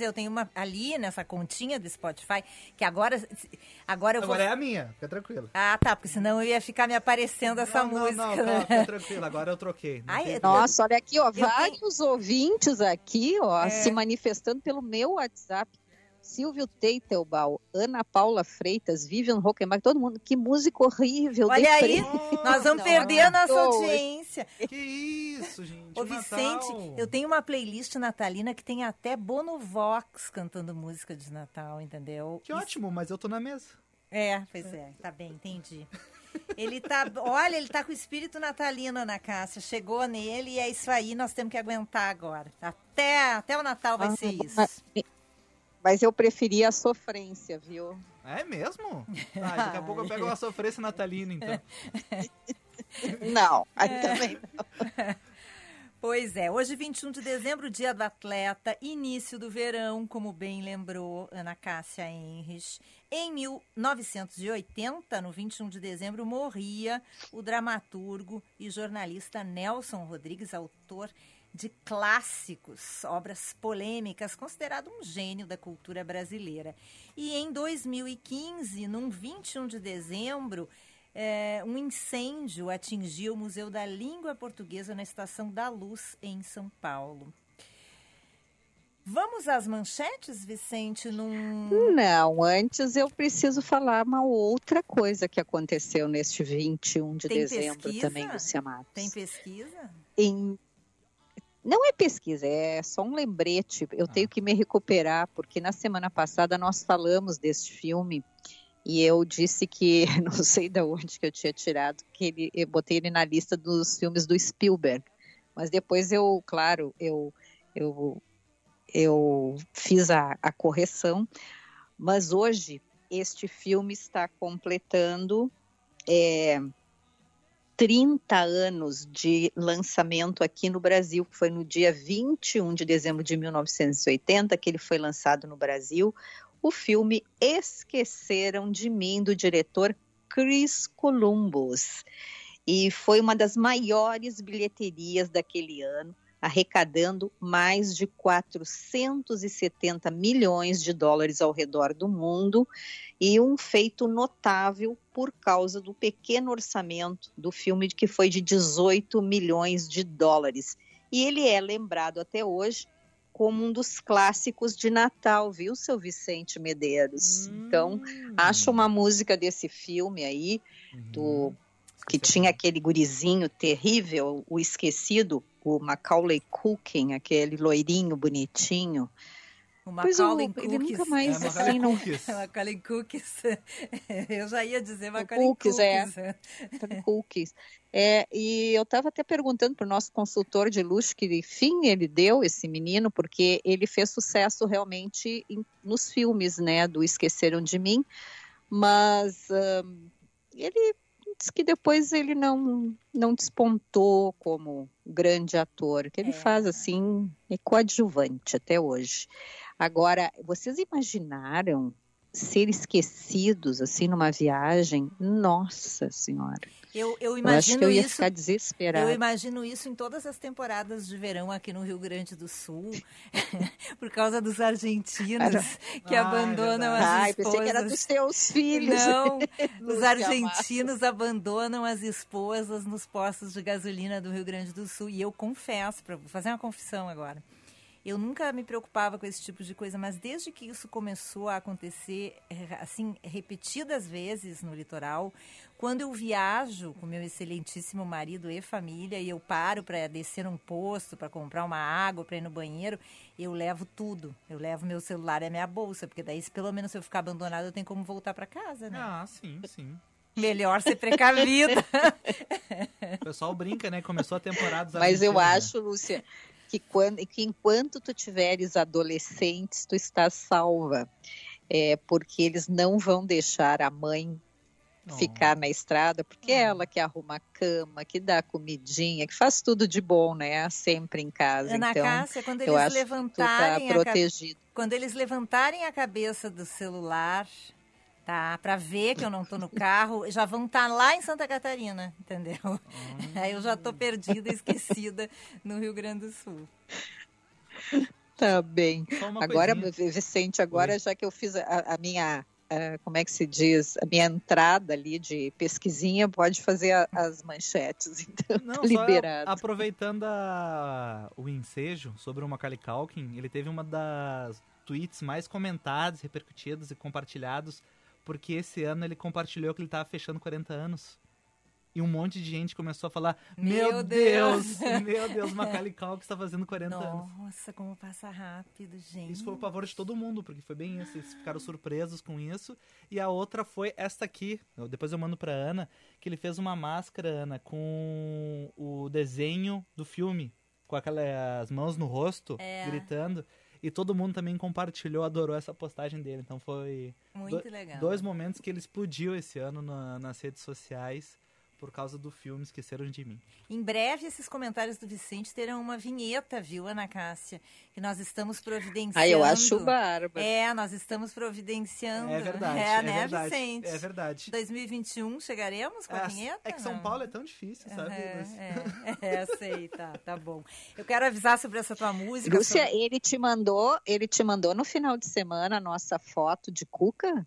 eu tenho uma ali nessa continha do Spotify, que agora agora eu Agora vou é a minha, fica tranquilo. Ah, tá, porque senão eu ia ficar me aparecendo essa não, música. Não, não, né? fica tranquilo, agora eu troquei. não Ai, eu-. Nossa, olha aqui, ó, tenho- vários ouvintes aqui, ó, É. se manifestando pelo meu WhatsApp. Silvio Teitelbaum, Ana Paula Freitas, Vivian Hockenbach, todo mundo. Que música horrível. Olha aí, nós vamos Não perder a nossa audiência. Que isso, gente. Ô, Vicente, Natal. eu tenho uma playlist natalina que tem até Bono Vox cantando música de Natal, entendeu? Que ótimo, mas eu tô na mesa. É, pois é, tá bem, entendi. Ele tá, olha, ele tá com o espírito natalino, Ana Cássia. Chegou nele e é isso aí, nós temos que aguentar agora. Até, até o Natal vai Ah, ser isso. Mas- eu preferia a sofrência, viu? É mesmo? Ah, daqui a pouco eu pego uma sofrência natalina, então. Não, aí É. também Pois é, hoje 21 de dezembro, dia do atleta, início do verão, como bem lembrou Ana Cássia Henrich. Em 1980, no 21 de dezembro, morria o dramaturgo e jornalista Nelson Rodrigues, autor de clássicos, obras polêmicas, considerado um gênio da cultura brasileira. E em 2015, num 21 de dezembro, é, um incêndio atingiu o Museu da Língua Portuguesa na Estação da Luz, em São Paulo. Vamos às manchetes, Vicente? Num... Não, antes eu preciso falar uma outra coisa que aconteceu neste 21 de Tem dezembro pesquisa? também, Lucia Matos. Tem pesquisa? Em- Não é pesquisa, é só um lembrete. Eu tenho que me recuperar, porque na semana passada nós falamos deste filme e eu disse que, não sei de onde que eu tinha tirado, que ele, eu botei ele na lista dos filmes do Spielberg. Mas depois eu, claro, eu, eu, eu fiz a, a correção. Mas hoje este filme está completando é, 30 anos de lançamento aqui no Brasil, que foi no dia 21 de dezembro de 1980 que ele foi lançado no Brasil. O filme Esqueceram de Mim, do diretor Chris Columbus. E foi uma das maiores bilheterias daquele ano, arrecadando mais de 470 milhões de dólares ao redor do mundo e um feito notável por causa do pequeno orçamento do filme que foi de 18 milhões de dólares. E ele é lembrado até hoje como um dos clássicos de Natal, viu, seu Vicente Medeiros? Então, acha uma música desse filme aí, do que tinha aquele gurizinho terrível, o esquecido, o Macaulay Culkin, aquele loirinho bonitinho. O Pois o- Macaulay ele nunca mais É, assim, Macaulay não. Macaulay Cookies. Eu já ia dizer Macaulay Cookies, é. Cookies. cookies. É, e eu estava até perguntando para o nosso consultor de luxo que fim ele deu esse menino, porque ele fez sucesso realmente em- nos filmes, né, do Esqueceram de Mim, mas ahn, ele diz que depois ele não não despontou como grande ator, que ele É. faz assim, é coadjuvante até hoje. Agora, vocês imaginaram ser esquecidos assim numa viagem? Nossa Senhora! Eu, eu Eu acho que imagino eu ia isso. ficar desesperada. Eu imagino isso em todas as temporadas de verão aqui no Rio Grande do Sul, por causa dos argentinos que é abandonam as verdade. Ai, esposas. pensei que era dos teus filhos. Não, os argentinos abandonam as esposas nos postos de gasolina do Rio Grande do Sul. E eu confesso, para fazer uma confissão agora, eu nunca me preocupava com esse tipo de coisa, mas desde que isso começou a acontecer, eh, assim, repetidas vezes no litoral, quando eu viajo com meu excelentíssimo marido e família e eu paro para descer num posto, para comprar uma água, para ir no banheiro, eu levo tudo. Eu levo meu celular e a minha bolsa, porque daí, pelo menos se eu ficar abandonado, eu tenho como voltar para casa, né? Ah, sim, sim. Melhor ser precavida. O pessoal brinca, né? Começou a temporada Mas eu né? acho, Lúcia, que, quando, que enquanto tu tiveres adolescentes, tu estás salva. É, porque eles não vão deixar a mãe Oh. ficar na estrada, porque é ela que arruma a cama, que dá a comidinha, que faz tudo de bom, né? Sempre em casa. Ana então, Cássia, quando eles tá levantarem a ca- protegido. quando eles levantarem a cabeça do celular, tá, para ver que eu não tô no carro, já vão estar lá em Santa Catarina, entendeu? Aí eu já tô perdida, esquecida no Rio Grande do Sul. Tá bem. Agora, coisinha. Vicente, agora Oi. já que eu fiz a, a minha, ah, como é que se diz, a minha entrada ali de pesquisinha, pode fazer a- as manchetes, então Não, tá liberado. aproveitando a- o ensejo sobre o Macaulay Culkin, ele teve uma das tweets mais comentados, repercutidos e compartilhados, porque esse ano ele compartilhou que ele tava fechando 40 anos. E um monte de gente começou a falar: Meu, Meu Deus, Deus! meu Deus, Macaulay Culkin está fazendo 40 anos. Nossa, como passa rápido, gente. Isso foi o pavor de todo mundo, porque foi bem isso. Eles ficaram surpresos com isso. E a outra foi esta aqui. Eu- Depois eu mando pra Ana, que ele fez uma máscara, Ana, com o desenho do filme. Com aquelas mãos no rosto, É. gritando. E todo mundo também compartilhou, adorou essa postagem dele. Então foi Muito legal. dois momentos que ele explodiu esse ano na- nas redes sociais por causa do filme Esqueceram de Mim. Em breve, esses comentários do Vicente terão uma vinheta, viu, Ana Cássia? Que nós estamos providenciando. Ah, eu acho bárbaro. É, nós estamos providenciando. É verdade. É, é né, verdade, Vicente? É verdade. 2021, chegaremos com a É, vinheta? é que São? Paulo é tão difícil, sabe? Mas- É, é, é, sei, tá, tá bom. Eu quero avisar sobre essa tua música. Lúcia, sobre- ele te mandou, ele te mandou no final de semana a nossa foto de Cuca?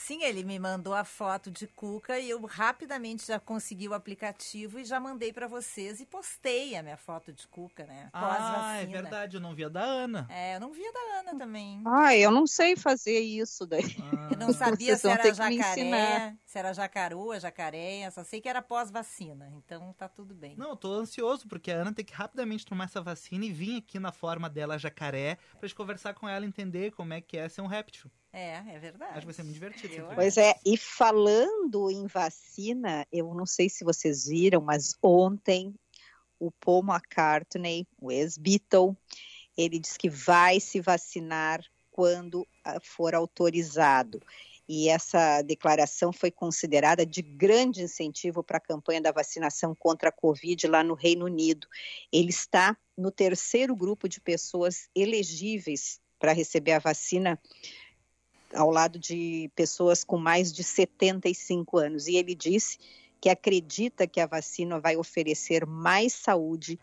Sim, ele me mandou a foto de Cuca e eu rapidamente já consegui o aplicativo e já mandei pra vocês e postei a minha foto de Cuca, né? Ah, Pós-vacina. é verdade, eu não vi a da Ana. É, eu não vi a da Ana também. Ah, eu não sei fazer isso daí. Ah, Eu não sabia Vocês se era jacaré, se era jacaroa, jacaré, só sei que era pós-vacina, então tá tudo bem. Não, eu tô ansioso, porque a Ana tem que rapidamente tomar essa vacina e vir aqui na forma dela jacaré pra gente conversar com ela, entender como é que é ser um réptil. É, é verdade. Acho que vai ser muito divertido. Eu Pois é, e falando em vacina, eu não sei se vocês viram, mas ontem o Paul McCartney, o ex-Beatle, ele disse que vai se vacinar quando ah, for autorizado. E essa declaração foi considerada de grande incentivo para a campanha da vacinação contra a Covid lá no Reino Unido. Ele está no terceiro grupo de pessoas elegíveis para receber a vacina ao lado de pessoas com mais de 75 anos. E ele disse que acredita que a vacina vai oferecer mais saúde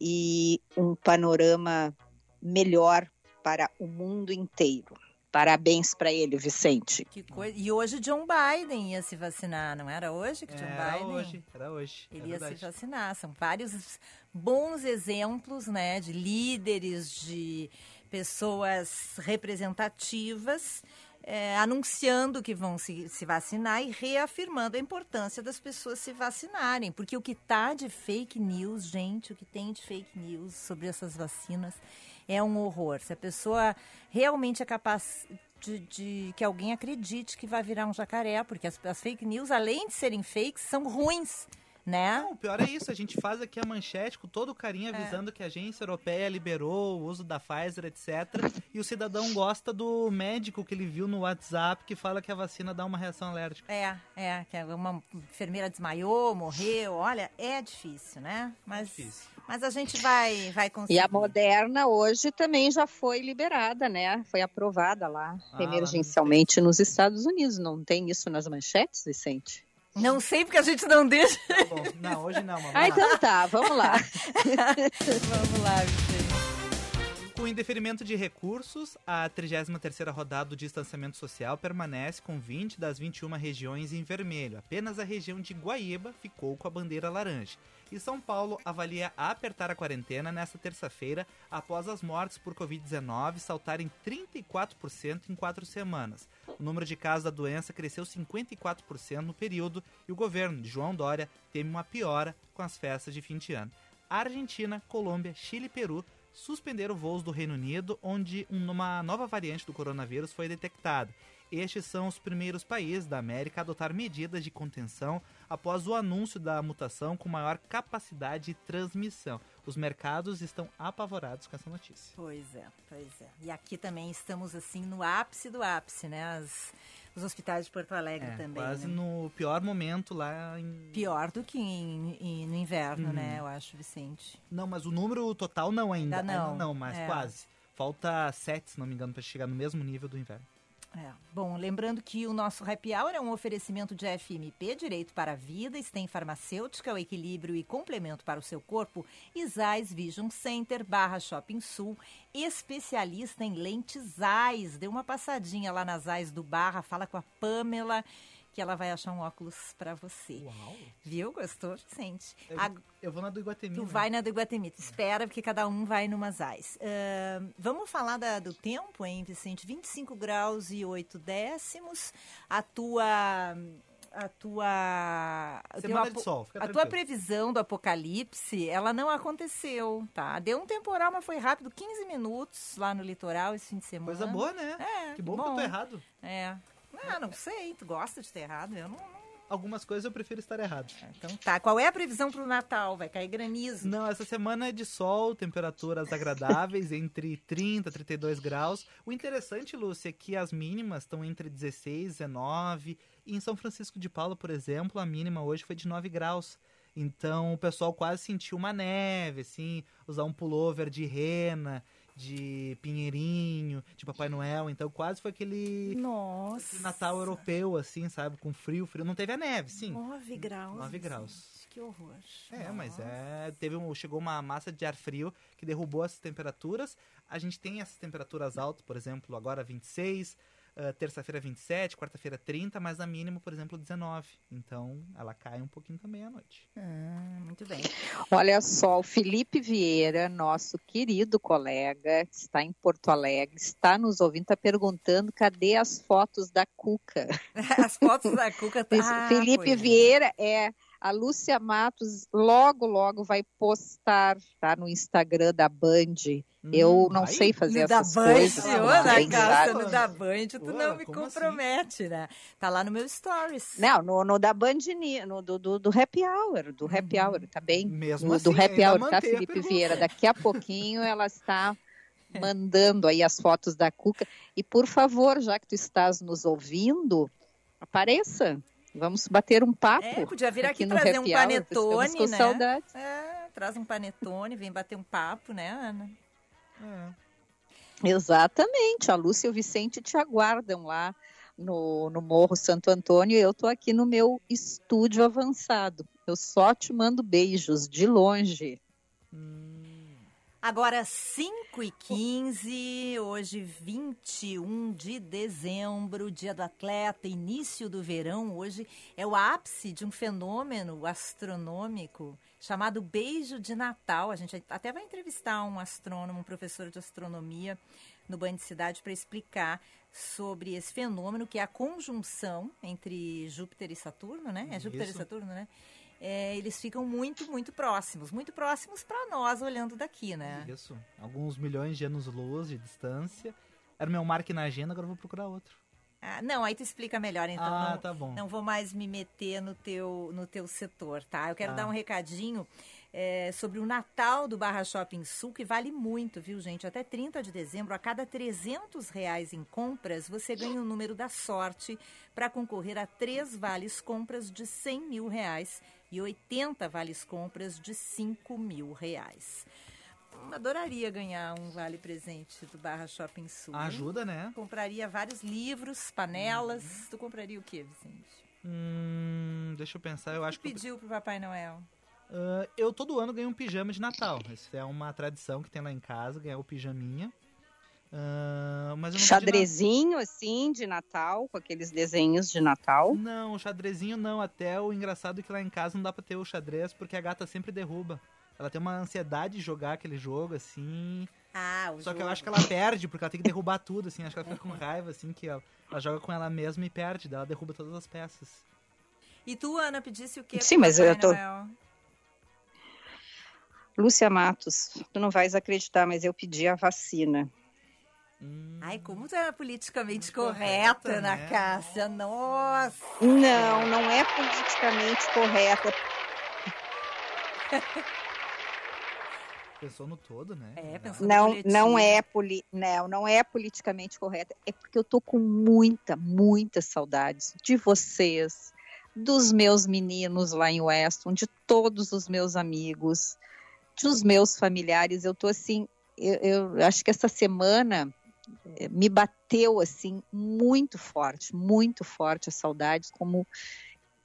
e um panorama melhor para o mundo inteiro. Parabéns para ele, Vicente. Que coisa. E hoje John Biden ia se vacinar, não era hoje que John Era Biden? hoje, era hoje. é Ele ia se verdade. vacinar. São vários bons exemplos, né, de líderes, de pessoas representativas é, anunciando que vão se, se vacinar e reafirmando a importância das pessoas se vacinarem. Porque o que tá de fake news, gente, o que tem de fake news sobre essas vacinas é um horror. Se a pessoa realmente é capaz de, de que alguém acredite que vai virar um jacaré, porque as, as fake news, além de serem fakes, são ruins, né? Não, o pior é isso, a gente faz aqui a manchete com todo o carinho É. avisando que a agência europeia liberou o uso da Pfizer, etc. E o cidadão gosta do médico que ele viu no WhatsApp que fala que a vacina dá uma reação alérgica. É, é, que uma enfermeira desmaiou, morreu, olha, é difícil, né? Mas, Difícil. mas a gente vai, vai conseguir. E a Moderna hoje também já foi liberada, né? Foi aprovada lá, Ah, lá emergencialmente nos Estados Unidos. Não tem isso nas manchetes, Vicente? Não sei porque a gente não deixa. Tá bom. Não, hoje não, mamãe. Ah, então tá, vamos lá. Vamos lá, Vicente. Com indeferimento de recursos, a 33ª rodada do distanciamento social permanece com 20 das 21 regiões em vermelho. Apenas a região de Guaíba ficou com a bandeira laranja. E São Paulo avalia apertar a quarentena nesta terça-feira após as mortes por Covid-19 saltarem 34% em quatro semanas. O número de casos da doença cresceu 54% no período e o governo de João Dória teme uma piora com as festas de fim de ano. Argentina, Colômbia, Chile e Peru suspenderam voos do Reino Unido, onde uma nova variante do coronavírus foi detectada. Estes são os primeiros países da América a adotar medidas de contenção após o anúncio da mutação com maior capacidade de transmissão. Os mercados estão apavorados com essa notícia. Pois é, pois é. E aqui também estamos assim no ápice do ápice, né? As, os hospitais de Porto Alegre É, também. quase né? no pior momento lá em. Pior do que em- em- no inverno, Hum. né? Eu acho, Vicente. Não, mas o número total não ainda. Ainda não. Ainda não, mas É. quase. Falta sete, se não me engano, para chegar no mesmo nível do inverno. É. Bom, lembrando que o nosso happy hour é um oferecimento de FMP, Direito para a Vida, tem farmacêutica, o equilíbrio e complemento para o seu corpo, Isais Vision Center, Barra Shopping Sul, especialista em lentes AIS. Dê uma passadinha lá nas AIS do Barra, fala com a Pamela que ela vai achar um óculos para você. Uau. Viu? Gostou, Vicente? Eu, A- eu vou na do Iguatemi. Tu né? vai na do Iguatemi, tu espera, porque cada um vai numas AIS. Ahn, vamos falar da- do tempo, hein, Vicente? 25 graus e 8 décimos. A tua. A tua. Semana de sol, fica A tua previsão do apocalipse, ela não aconteceu, tá? Deu um temporal, mas foi rápido 15 minutos lá no litoral esse fim de semana. Coisa boa, né? É, que bom, que eu tô errado. É. Ah, não sei, tu gosta de ter errado, eu não. não- Algumas coisas eu prefiro estar errado. Então tá, qual é a previsão pro Natal? Vai cair granizo? Não, essa semana é de sol, temperaturas agradáveis, entre 30 e 32 graus. O interessante, Lúcia, é que as mínimas estão entre 16 e 19. E em São Francisco de Paula, por exemplo, a mínima hoje foi de 9 graus. Então o pessoal quase sentiu uma neve, assim, usar um pullover de rena, de pinheirinho, de Papai Noel. Então quase foi aquele Nossa. Natal europeu, assim, sabe? Com frio, frio. Não teve a neve, sim. 9 graus. 9 Vicente. graus. Que horror. É, mas Nossa. é. Teve um, chegou uma massa de ar frio que derrubou essas temperaturas. A gente tem essas temperaturas altas, por exemplo, agora 26, ah, terça-feira 27, quarta-feira 30, mas a mínima, por exemplo, 19. Então ela cai um pouquinho também à noite. Ah, muito bem. Olha só, o Felipe Vieira, nosso querido colega, está em Porto Alegre, está nos ouvindo, está perguntando cadê as fotos da Cuca. As fotos da Cuca tá. Ah, Felipe pois é. Vieira é a Lúcia Matos logo logo vai postar tá no Instagram da Band. Eu Hum, não sei fazer No da essas Band, coisas. ô, não na sei, casa, no da Band, tu não me assim? compromete, né? Tá lá no meu stories. Não, no, no da Band, no, do, do, do Happy Hour, do Happy Uhum. Hour, tá bem? Mesmo do, assim, do Happy Hour, tá, Felipe. Vieira? Daqui a pouquinho ela está mandando aí as fotos da Cuca. E por favor, já que tu estás nos ouvindo, apareça. Vamos bater um papo. É, podia vir aqui, no trazer um Hour, panetone, né? saudades. É, traz um panetone, vem bater um papo, né, Ana? É. Exatamente. A Lúcia e o Vicente te aguardam lá no, no Morro Santo Antônio. Eu tô aqui no meu estúdio avançado. Eu só te mando beijos de longe. Hum, Agora, 5 e 15 hoje 21 de dezembro, dia do atleta, início do verão. Hoje é o ápice de um fenômeno astronômico chamado Beijo de Natal. A gente até vai entrevistar um astrônomo, um professor de astronomia no Band Cidade para explicar sobre esse fenômeno que é a conjunção entre Júpiter e Saturno, né? É Júpiter Isso. e Saturno, né? É, eles ficam muito, muito próximos. Muito próximos para nós olhando daqui, né? Isso. Alguns milhões de anos-luz de distância. Era o meu marque na agenda, agora eu vou procurar outro. Ah, não, aí tu explica melhor, então. ah, não, tá bom. não vou mais me meter no teu, no teu setor, tá? Eu quero Tá. dar um recadinho é, sobre o Natal do Barra Shopping Sul, que vale muito, viu, gente? Até 30 de dezembro, a cada 300 reais em compras, você ganha o número da sorte para concorrer a três vales compras de 100 mil reais e 80 vales compras de 5 mil reais. Adoraria ganhar um vale presente do Barra Shopping Sul. Ajuda, né? Compraria vários livros, panelas. Uhum. Tu compraria o quê, Vicente? Hum, deixa eu pensar, eu acho Tu que. eu- pediu pro Papai Noel? Ah, eu todo ano ganho um pijama de Natal. Isso é uma tradição que tem lá em casa, ganhar o pijaminha. Ah, mas Xadrezinho, assim, de Natal, com aqueles desenhos de Natal. Não, o xadrezinho não. Até o engraçado é que lá em casa não dá pra ter o xadrez porque a gata sempre derruba. Ela tem uma ansiedade de jogar aquele jogo, assim. Ah, o Só que eu jogo. acho que ela perde, porque ela tem que derrubar tudo, assim. Acho que ela fica com raiva, assim, que ela, ela joga com ela mesma e perde. Daí ela derruba todas as peças. E tu, Ana, pedisse o quê? Sim, mas eu tô- Noel? Lúcia Matos, tu não vais acreditar, mas eu pedi a vacina. Hum, Ai, como tu é politicamente Correta, correta, Ana né? Cássia. Nossa! Não, não é politicamente correta. Pensou no todo, né? É, pensou- Não, não é poli, não, não é politicamente correta. É porque eu tô com muita, muita saudades de vocês, dos meus meninos lá em Weston, de todos os meus amigos, dos meus familiares. Eu tô assim, eu, eu acho que essa semana me bateu assim muito forte, muito forte a saudade, como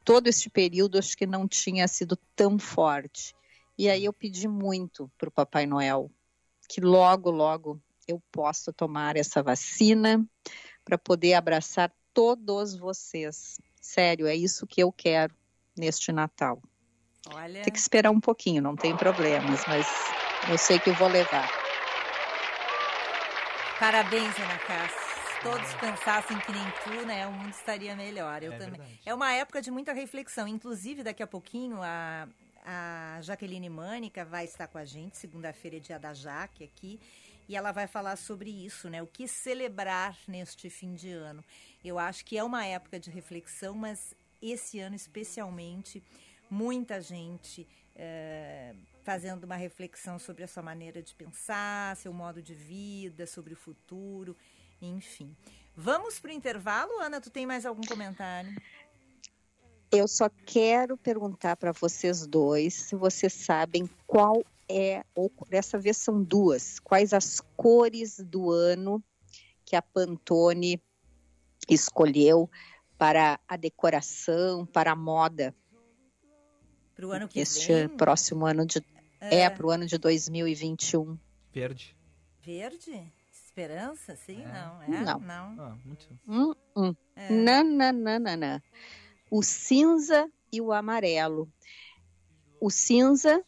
todo este período acho que não tinha sido tão forte. E aí eu pedi muito para o Papai Noel que logo, logo eu possa tomar essa vacina para poder abraçar todos vocês. Sério, é isso que eu quero neste Natal. Olha... Tem que esperar um pouquinho, não tem problemas, mas eu sei que eu vou levar. Parabéns, Ana Cássia. Se todos pensassem que nem tu, né, o mundo estaria melhor. Eu é também. Verdade. É uma época de muita reflexão. Inclusive, daqui a pouquinho, a, a Jaqueline Mânica vai estar com a gente. Segunda-feira é dia da Jaque aqui. E ela vai falar sobre isso, né? O que celebrar neste fim de ano. Eu acho que é uma época de reflexão, mas esse ano especialmente, muita gente é, fazendo uma reflexão sobre a sua maneira de pensar, seu modo de vida, sobre o futuro, enfim. Vamos para o intervalo, Ana? Tu tem mais algum comentário? Eu só quero perguntar para vocês dois se vocês sabem qual é, ou dessa vez são duas, quais as cores do ano que a Pantone escolheu para a decoração, para a moda. Para o ano que este vem? próximo ano de é, é para o ano de 2021. Verde. Verde? Esperança? Sim? É. Não. É? Não. não. Ah, muito. Hum, hum. É. Não, não, não, não, não. O cinza e o amarelo. O cinza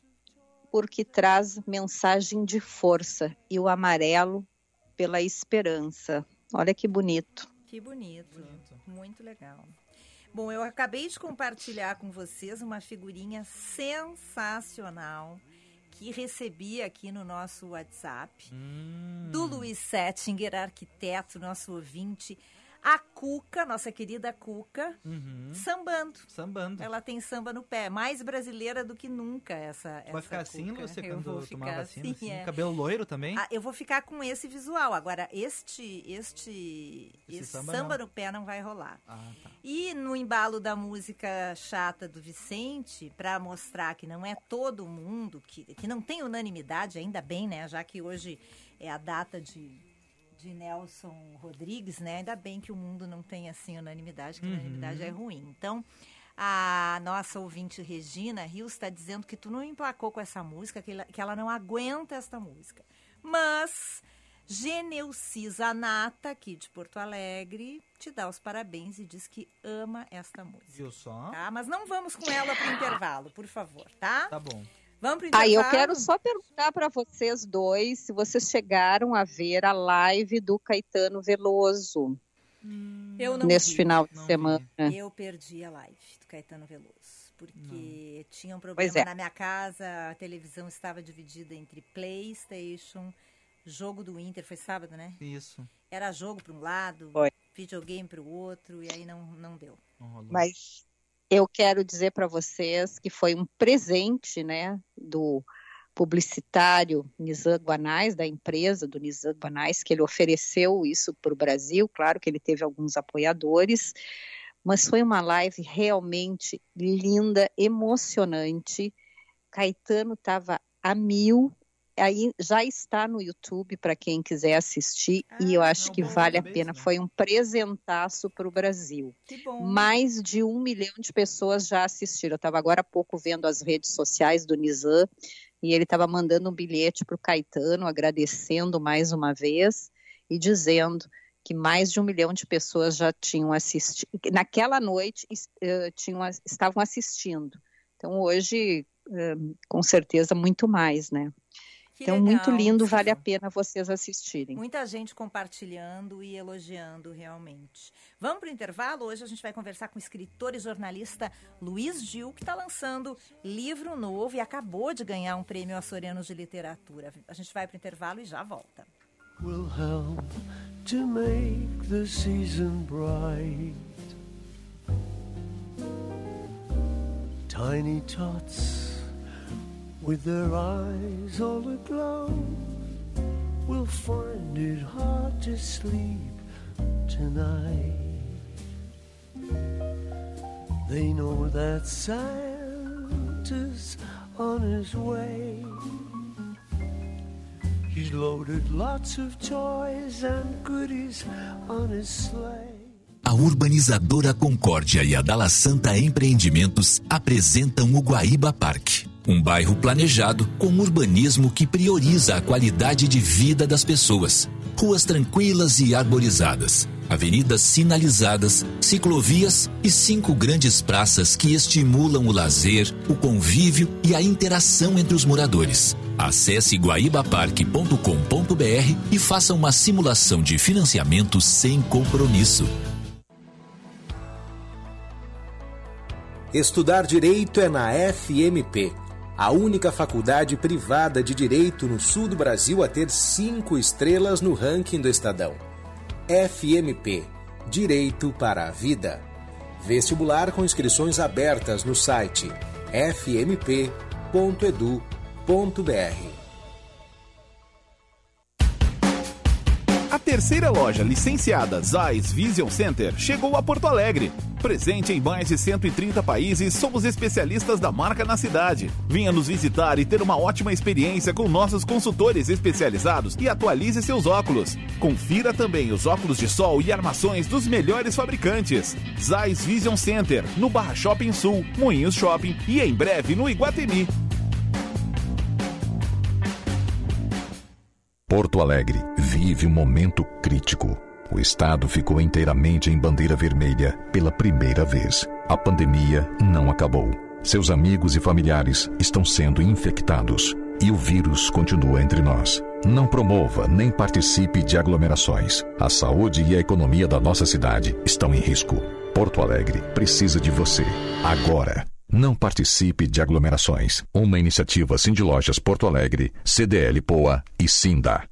porque traz mensagem de força e o amarelo pela esperança. Olha que bonito. Que bonito. bonito. Muito legal. Bom, eu acabei de compartilhar com vocês uma figurinha sensacional que recebi aqui no nosso WhatsApp hum. do Luiz Settinger, arquiteto, nosso ouvinte a Cuca, nossa querida Cuca, uhum. sambando. Sambando. Ela tem samba no pé. Mais brasileira do que nunca essa Vai essa ficar assim, Cuca. Lúcia, quando eu vou tomar vacina? Assim, assim? É. Cabelo loiro também? Ah, eu vou ficar com esse visual. Agora, este, este, esse, esse samba, samba no pé não vai rolar. Ah, tá. E no embalo da música chata do Vicente, para mostrar que não é todo mundo, que, que não tem unanimidade, ainda bem, né? Já que hoje é a data de de Nelson Rodrigues, né? Ainda bem que o mundo não tem assim unanimidade, que uhum. unanimidade é ruim. Então, a nossa ouvinte Regina Rios está dizendo que tu não emplacou com essa música, que ela, que ela não aguenta esta música. Mas Geneucisa Nata, aqui de Porto Alegre, te dá os parabéns e diz que ama esta música. Viu só? Tá? Mas não vamos com ela para o intervalo, por favor, tá? Tá bom. Vamos pro intervalo? Aí eu quero só perguntar para vocês dois se vocês chegaram a ver a live do Caetano Veloso. Hum, eu não neste vi, final de semana. Vi. Eu perdi a live do Caetano Veloso, porque não. tinha um problema é. na minha casa, a televisão estava dividida entre PlayStation, jogo do Inter, foi sábado, né? Isso. Era jogo para um lado, foi. videogame para o outro, e aí não, não deu. Mas eu quero dizer para vocês que foi um presente, né, do publicitário Nizam Guanais, da empresa do Nizam Guanais, que ele ofereceu isso para o Brasil. Claro que ele teve alguns apoiadores, mas foi uma live realmente linda, emocionante. Caetano estava a mil, aí já está no YouTube para quem quiser assistir ah, e eu acho não, que vale a pena. Né? Foi um presentaço para o Brasil. Mais de um milhão de pessoas já assistiram. Eu estava agora há pouco vendo as redes sociais do Nizam e ele estava mandando um bilhete para o Caetano, agradecendo mais uma vez e dizendo que mais de um milhão de pessoas já tinham assistido. Naquela noite uh, tinham, estavam assistindo. Então hoje, uh, com certeza, muito mais, né? Que então, legal. muito lindo, vale a pena vocês assistirem. Muita gente compartilhando e elogiando realmente. Vamos para o intervalo? Hoje a gente vai conversar com o escritor e jornalista Luiz Gil, que está lançando livro novo e acabou de ganhar um prêmio Açorianos de Literatura. A gente vai para o intervalo e já volta. Will help to make the season bright. Tiny tots with their eyes all aglow, will find it hard to sleep tonight. They know that Santa's on his way. He's loaded lots of toys and goodies on his sleigh. A urbanizadora Concórdia e a Dala Santa Empreendimentos apresentam o Guaíba Parque. Um bairro planejado com urbanismo que prioriza a qualidade de vida das pessoas. Ruas tranquilas e arborizadas, avenidas sinalizadas, ciclovias e cinco grandes praças que estimulam o lazer, o convívio e a interação entre os moradores. Acesse guaibaparque.com.br e faça uma simulação de financiamento sem compromisso. Estudar direito é na FMP, a única faculdade privada de direito no sul do Brasil a ter cinco estrelas no ranking do Estadão. FMP Direito para a Vida. Vestibular com inscrições abertas no site fmp.edu.br. A terceira loja licenciada Zeiss Vision Center chegou a Porto Alegre. Presente em mais de 130 países, somos especialistas da marca na cidade. Venha nos visitar e ter uma ótima experiência com nossos consultores especializados e atualize seus óculos. Confira também os óculos de sol e armações dos melhores fabricantes. Zeiss Vision Center, no Barra Shopping Sul, Moinhos Shopping e em breve no Iguatemi. Porto Alegre vive um momento crítico. O estado ficou inteiramente em bandeira vermelha pela primeira vez. A pandemia não acabou. Seus amigos e familiares estão sendo infectados e o vírus continua entre nós. Não promova nem participe de aglomerações. A saúde e a economia da nossa cidade estão em risco. Porto Alegre precisa de você. Agora. Não participe de aglomerações. Uma iniciativa Cindy Lojas Porto Alegre, CDL Poa e Sinda.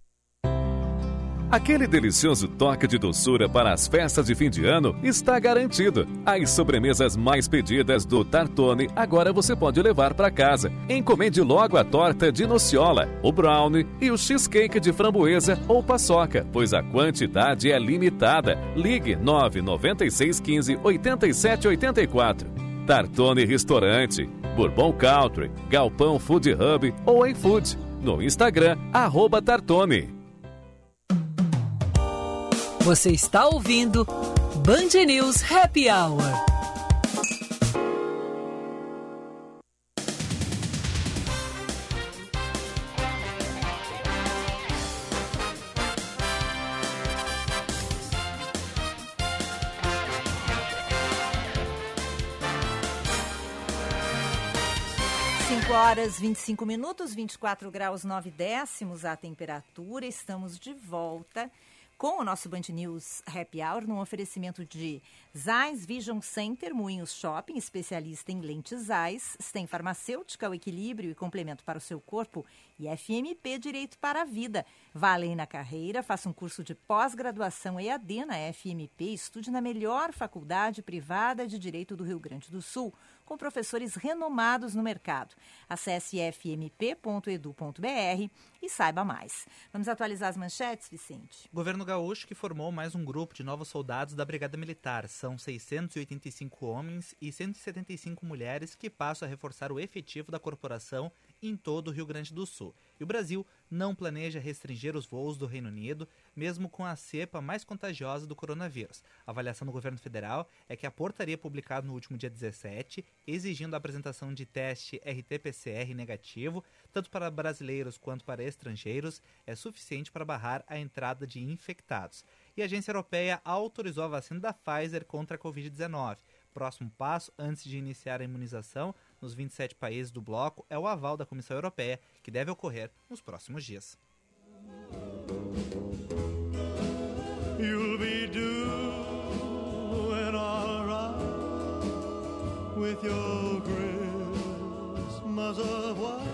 Aquele delicioso toque de doçura para as festas de fim de ano está garantido. As sobremesas mais pedidas do Tartone agora você pode levar para casa. Encomende logo a torta de nociola, o brownie e o cheesecake de framboesa ou paçoca, pois a quantidade é limitada. Ligue 996 15 8784. Tartone Restaurante, Bourbon Country, Galpão Food Hub ou em Food. No Instagram, arroba Tartone. Você está ouvindo Band News Happy Hour. Horas 25 minutos, 24 graus 9 décimos a temperatura. Estamos de volta com o nosso Band News Happy Hour, num oferecimento de Zeiss Vision Center, Moinhos Shopping, especialista em lentes Zeiss, tem farmacêutica, o equilíbrio e complemento para o seu corpo e FMP Direito para a Vida. Vá além na carreira, faça um curso de pós-graduação EAD na FMP, estude na melhor faculdade privada de Direito do Rio Grande do Sul com professores renomados no mercado. Acesse fmp.edu.br e saiba mais. Vamos atualizar as manchetes, Vicente? Governo gaúcho que formou mais um grupo de novos soldados da Brigada Militar. São 685 homens e 175 mulheres que passam a reforçar o efetivo da corporação em todo o Rio Grande do Sul. E o Brasil não planeja restringir os voos do Reino Unido, mesmo com a cepa mais contagiosa do coronavírus. A avaliação do governo federal é que a portaria publicada no último dia 17, exigindo a apresentação de teste RT-PCR negativo, tanto para brasileiros quanto para estrangeiros, é suficiente para barrar a entrada de infectados. E a agência europeia autorizou a vacina da Pfizer contra a Covid-19. Próximo passo, antes de iniciar a imunização nos 27 países do bloco, é o aval da Comissão Europeia, que deve ocorrer nos próximos dias. With your Christmas of white.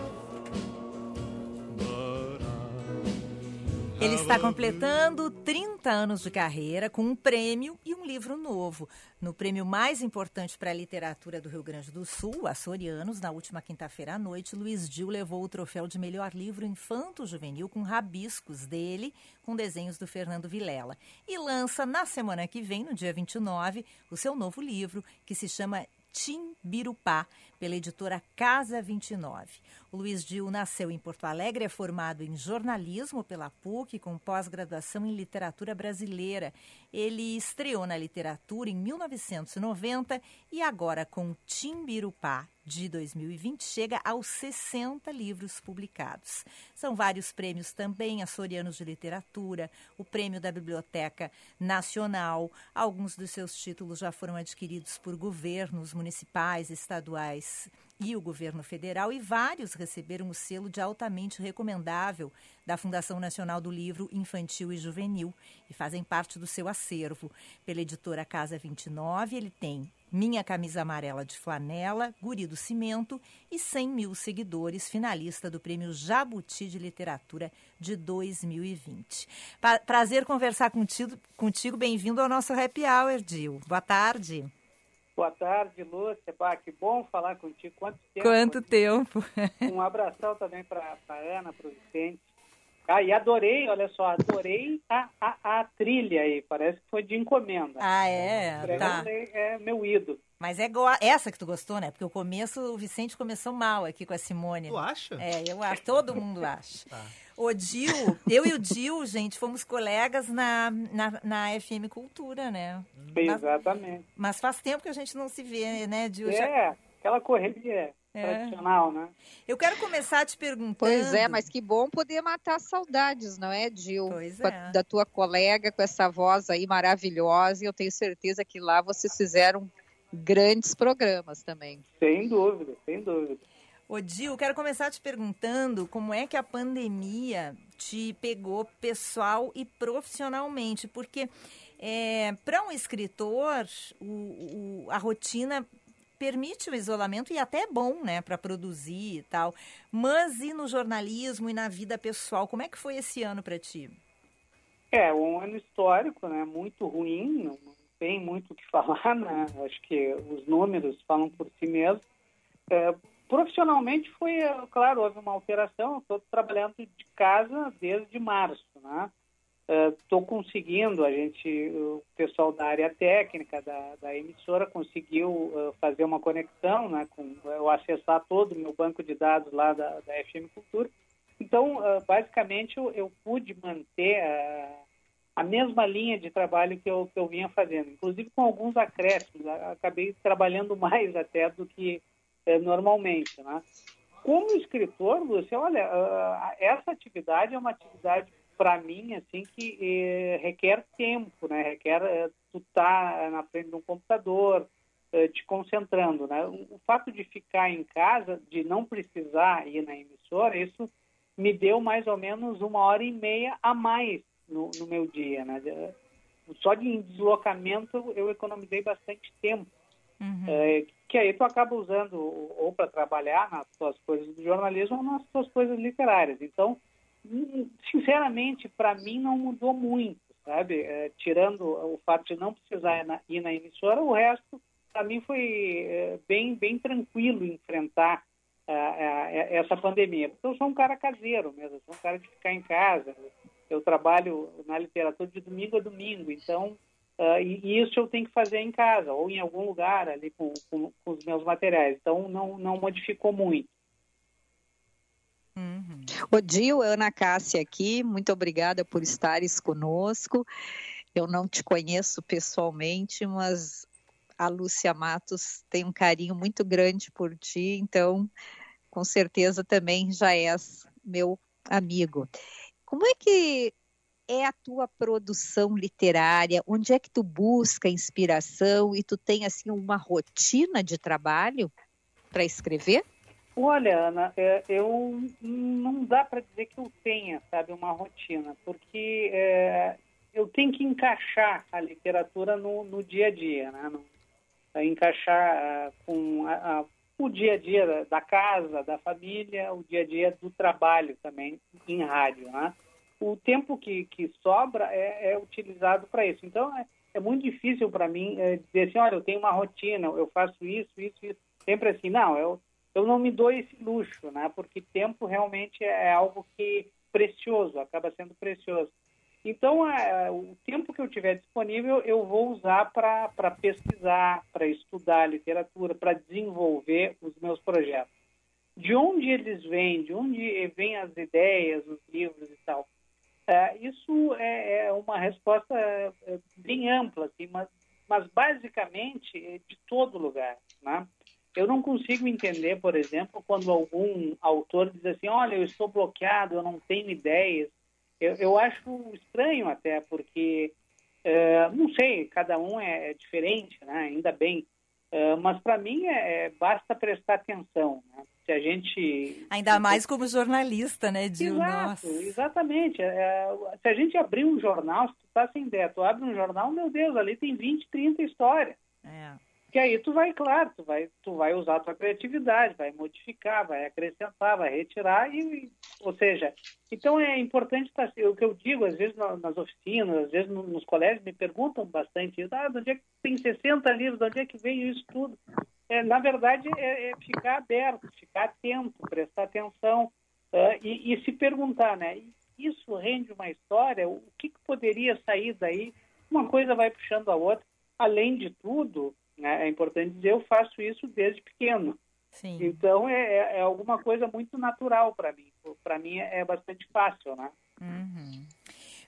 Ele está completando 30 anos de carreira com um prêmio e um livro novo. No prêmio mais importante para a literatura do Rio Grande do Sul, Açorianos, na última quinta-feira à noite, Luiz Dil levou o troféu de melhor livro infanto-juvenil com rabiscos dele, com desenhos do Fernando Vilela. E lança na semana que vem, no dia 29, o seu novo livro, que se chama Timbirupá, pela editora Casa 29. O Luiz Dil nasceu em Porto Alegre, é formado em jornalismo pela PUC, com pós-graduação em literatura brasileira. Ele estreou na literatura em 1990 e agora, com Timbirupá de 2020, chega aos 60 livros publicados. São vários prêmios também, açorianos de literatura, o prêmio da Biblioteca Nacional. Alguns dos seus títulos já foram adquiridos por governos municipais, estaduais e o governo federal, e vários receberam o selo de altamente recomendável da Fundação Nacional do Livro Infantil e Juvenil e fazem parte do seu acervo. Pela editora Casa 29, ele tem Minha Camisa Amarela de Flanela, Guri do Cimento e 100 mil seguidores, finalista do Prêmio Jabuti de Literatura de 2020. Pa prazer conversar contigo, contigo. bem-vindo ao nosso Happy Hour, Dil. Boa tarde. Boa tarde, Lúcia. Bah, que bom falar contigo. Quanto tempo? Quanto tempo? Um abração também para a Ana, para o Vicente. Ah, e adorei, olha só, adorei a, a, a, trilha aí. Parece que foi de encomenda. Ah, é? Tá. É, é meu ídolo. Mas é igual essa que tu gostou, né? Porque o começo, o Vicente começou mal aqui com a Simone. Tu acha? É, eu acho. Todo mundo acha. Tá. O Dil, eu e o Dil, gente, fomos colegas na, na, na FM Cultura, né? Exatamente. Mas, mas, faz tempo que a gente não se vê, né, Dil? É, Já... aquela correria é. tradicional, né? Eu quero começar te perguntando... Pois é, mas que bom poder matar saudades, não é, Dil? Pois é. Da tua colega, com essa voz aí maravilhosa, e eu tenho certeza que lá vocês fizeram grandes programas também. Sem dúvida, sem dúvida. Odil, quero começar te perguntando como é que a pandemia te pegou pessoal e profissionalmente, porque é, para um escritor o, o, a rotina permite o isolamento e até é bom, né, para produzir e tal. Mas e no jornalismo e na vida pessoal, como é que foi esse ano para ti? É um ano histórico, né, muito ruim, não tem muito o que falar, né? Acho que os números falam por si mesmos. É, Profissionalmente foi, claro, houve uma alteração. Estou trabalhando de casa desde março, né? Estou uh, conseguindo, a gente, o pessoal da área técnica da, da emissora conseguiu uh, fazer uma conexão, né, com eu acessar todo o meu banco de dados lá da, da FM Cultura. Então, uh, basicamente, eu, eu, pude manter a mesma linha de trabalho que eu, que eu vinha fazendo, inclusive com alguns acréscimos. Acabei trabalhando mais até do que é, normalmente, né? Como escritor, Lúcia, olha, uh, essa atividade é uma atividade para mim assim que eh, requer tempo, né? Requer eh, tu tá na frente de um computador, eh, te concentrando, né? O, o, fato de ficar em casa, de não precisar ir na emissora, isso me deu mais ou menos uma hora e meia a mais no, no meu dia, né? Só de deslocamento eu economizei bastante tempo. Uhum. É, que aí tu acaba usando ou para trabalhar nas tuas coisas do jornalismo ou nas tuas coisas literárias. Então, hum, sinceramente, para mim não mudou muito, sabe? É, tirando o fato de não precisar ir na, ir na emissora, o resto para mim foi é, bem bem tranquilo enfrentar essa pandemia. Porque eu sou um cara caseiro mesmo, sou um cara de ficar em casa. Eu trabalho na literatura de domingo a domingo, então Uh, e, e, isso eu tenho que fazer em casa ou em algum lugar ali com, com, com os meus materiais. Então não, não modificou muito. Uhum. Odil, Ana Cássia aqui, muito obrigada por estares conosco. Eu não te conheço pessoalmente, mas a Lúcia Matos tem um carinho muito grande por ti, então com certeza também já és meu amigo. Como é que é a tua produção literária? Onde é que tu busca inspiração e tu tem assim uma rotina de trabalho para escrever? Olha, Ana, é, eu não dá para dizer que eu tenha, sabe, uma rotina, porque é, eu tenho que encaixar a literatura no, no dia a dia, né? No, encaixar uh, com a, a, o dia a dia da casa, da família, o dia a dia do trabalho também em rádio, né? O tempo que, que sobra é, é utilizado para isso. Então, é, é, muito difícil para mim é, dizer assim, olha, eu tenho uma rotina, eu faço isso, isso, isso. Sempre assim, não, eu, eu não me dou esse luxo, né? Porque tempo realmente é algo que precioso, acaba sendo precioso. Então, é, o tempo que eu tiver disponível, eu vou usar para pesquisar, para estudar literatura, para desenvolver os meus projetos. De onde eles vêm, de onde vêm as ideias, os livros e tal. É, isso é, é, uma resposta é, bem ampla, assim, mas, mas basicamente é de todo lugar. Né? Eu não consigo entender, por exemplo, quando algum autor diz assim: olha, eu estou bloqueado, eu não tenho ideias. Eu, eu acho estranho até, porque, é, não sei, cada um é diferente, né? ainda bem. É, mas para mim é, basta prestar atenção. Né? Se a gente. Ainda mais como jornalista, né, Dil? Exato, Nossa. exatamente. É, se a gente abrir um jornal, se tu tá sem ideia, tu abre um jornal, meu Deus, ali tem 20, 30 histórias. É que aí tu vai, claro, tu vai, tu vai usar a tua criatividade, vai modificar, vai acrescentar, vai retirar, e, ou seja, então é importante, tá, o que eu digo, às vezes nas oficinas, às vezes nos colégios, me perguntam bastante isso, ah, de onde é que tem 60 livros, de onde é que veio isso tudo? É, na verdade, é, é, ficar aberto, ficar atento, prestar atenção uh, e, e, se perguntar, né, isso rende uma história, o que, que poderia sair daí? Uma coisa vai puxando a outra, além de tudo, né? É importante dizer, eu faço isso desde pequeno. Sim. Então é, é, é alguma coisa muito natural para mim. Para mim é, é, bastante fácil, né? Uhum.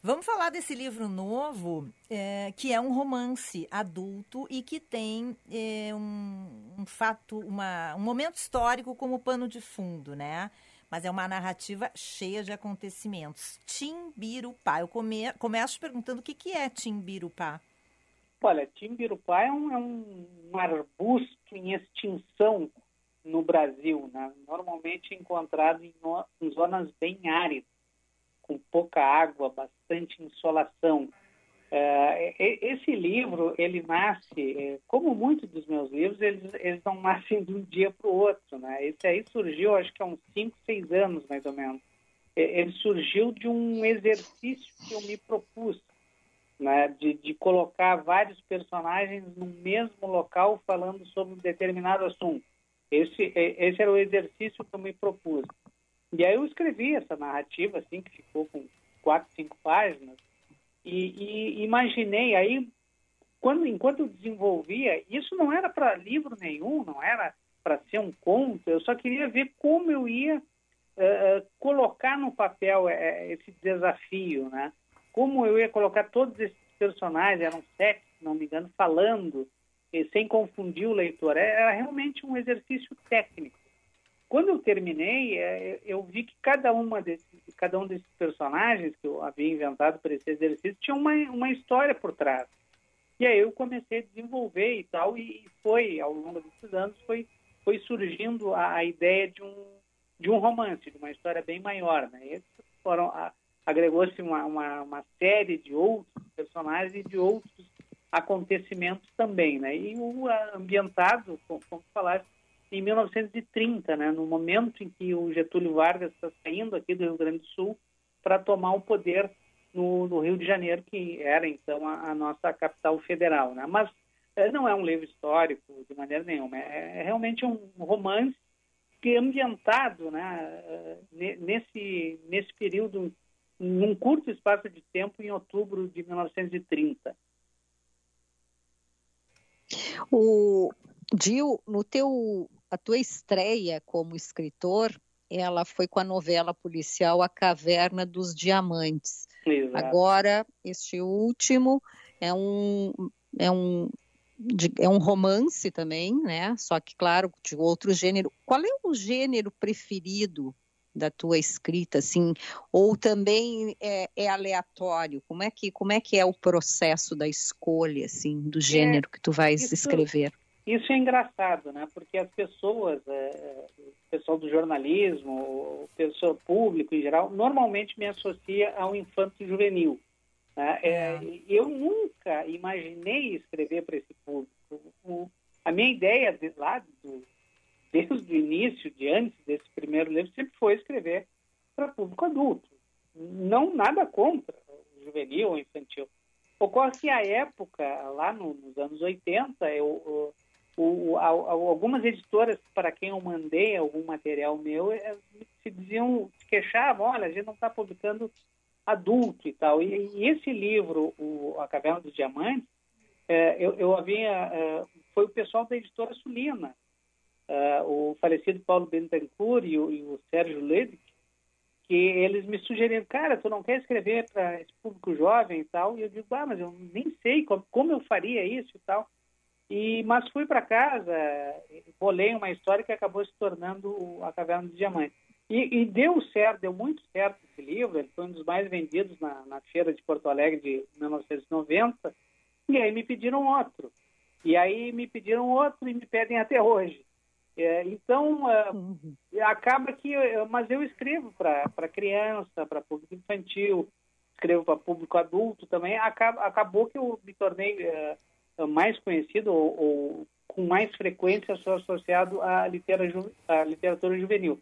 Vamos falar desse livro novo, é, que é um romance adulto e que tem é, um, um, fato, uma, um momento histórico como pano de fundo, né? Mas é uma narrativa cheia de acontecimentos. Timbirupá. Eu come, começo perguntando o que, que é Timbirupá. Olha, Timbirupá é um, é um, arbusto em extinção no Brasil, né? normalmente encontrado em, em, zonas bem áridas, com pouca água, bastante insolação. É, esse livro, ele nasce, é, como muitos dos meus livros, eles, eles não nascem de um dia para o outro. Né? Esse aí surgiu, acho que há uns 5, 6 anos, mais ou menos. Ele surgiu de um exercício que eu me propus né, de, de colocar vários personagens no mesmo local falando sobre um determinado assunto. Esse, esse era o exercício que eu me propus. E aí eu escrevi essa narrativa, assim, que ficou com quatro, cinco páginas, e, e imaginei aí, quando, enquanto eu desenvolvia, isso não era para livro nenhum, não era para ser um conto, eu só queria ver como eu ia uh, colocar no papel uh, esse desafio, né? Como eu ia colocar todos esses personagens, eram sete, se não me engano, falando, sem confundir o leitor. É, era realmente um exercício técnico. Quando eu terminei, é, eu vi que cada, uma desses, cada um desses personagens que eu havia inventado para esse exercício tinha uma, uma história por trás. E aí eu comecei a desenvolver e tal, e foi, ao longo desses anos, foi, foi surgindo a, a ideia de um, de um romance, de uma história bem maior. Né? Esses foram a, agregou-se uma, uma, uma, série de outros personagens e de outros acontecimentos também, né? E o ambientado, como, como em 1930, né? No momento em que o Getúlio Vargas está saindo aqui do Rio Grande do Sul para tomar o poder no, no, Rio de Janeiro, que era então a, a nossa capital federal, né? Mas é, não é um livro histórico de maneira nenhuma, é, é realmente um romance que é ambientado, né? É, nesse nesse período num curto espaço de tempo em outubro de 1930. O Gil, no teu a tua estreia como escritor, ela foi com a novela policial A Caverna dos Diamantes. Exato. Agora, este último é um é um é um romance também, né? Só que claro, de outro gênero. Qual é o gênero preferido da tua escrita, assim, ou também é, é, aleatório? Como é que como é que é o processo da escolha, assim, do gênero é, que tu vais isso, escrever? Isso é engraçado, né? Porque as pessoas, é, o pessoal do jornalismo, o pessoal público em geral, normalmente me associa ao infanto juvenil. Né? É, é. eu nunca imaginei escrever para esse público. O, a minha ideia de, lá do desde o início, de antes desse primeiro livro, sempre foi escrever para público adulto. Não nada contra o juvenil ou infantil. Ocorre que a época, lá no, nos anos 80, eu, algumas editoras para quem eu mandei algum material meu se diziam, se queixavam, olha, a gente não está publicando adulto e tal. E, e esse livro, o, A Caverna dos Diamantes, é, eu havia é, foi o pessoal da editora Sulina, é, o falecido Paulo Bentancourt e o, e o Sérgio Ledic, que eles me sugeriram, cara, tu não quer escrever para esse público jovem e tal? E eu digo, ah, mas eu nem sei como, como eu faria isso e tal. E, mas fui para casa, bolei uma história que acabou se tornando A Caverna dos Diamantes. E, e, deu certo, deu muito certo esse livro, ele foi um dos mais vendidos na, na feira de Porto Alegre de 1990, e aí me pediram outro. E aí me pediram outro e me pedem até hoje. É, então, uhum. acaba que. Mas eu escrevo para criança, para público infantil, escrevo para público adulto também. Acab, acabou que eu me tornei uh, mais conhecido ou, ou, com mais frequência sou associado à literatura, à literatura juvenil.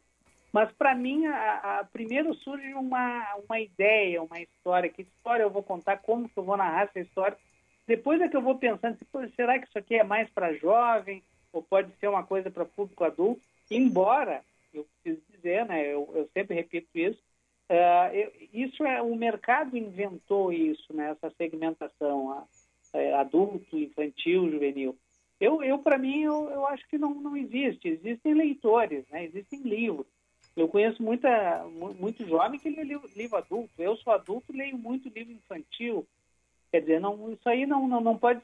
Mas para mim, a, a, primeiro surge uma, uma ideia, uma história. Que história eu vou contar? Como que eu vou narrar essa história? Depois é que eu vou pensando, será que isso aqui é mais para jovem? Ou pode ser uma coisa para público adulto, embora, eu preciso dizer, né, eu, eu sempre repito isso, uh, eu, isso é o mercado inventou isso, né, essa segmentação a, a, adulto, infantil, juvenil. Eu, eu para mim, eu, eu acho que não, não existe. Existem leitores, né, existem livros. Eu conheço muita, muito jovem que lê livro, livro adulto. Eu sou adulto, leio muito livro infantil. Quer dizer, não, isso aí não, não, não pode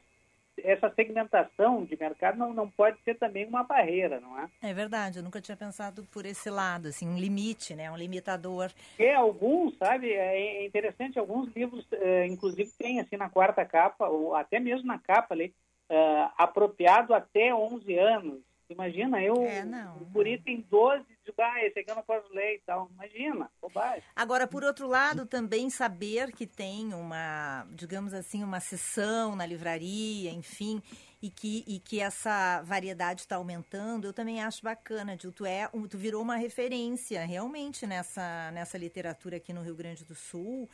essa segmentação de mercado não, não pode ser também uma barreira, não é? É verdade, eu nunca tinha pensado por esse lado, assim, um limite, né, um limitador. É, alguns, sabe, é, é interessante, alguns livros, é, inclusive tem assim na quarta capa, ou até mesmo na capa ali, é, apropriado até 11 anos, Imagina, eu, é, não, o guri tem 12, digo, ah, esse aqui eu não posso ler e tal. Imagina, bobagem. Agora, por outro lado, também saber que tem uma, digamos assim, uma sessão na livraria, enfim, e que, e que essa variedade está aumentando, eu também acho bacana. Tu, é, tu virou uma referência realmente nessa, nessa literatura aqui no Rio Grande do Sul.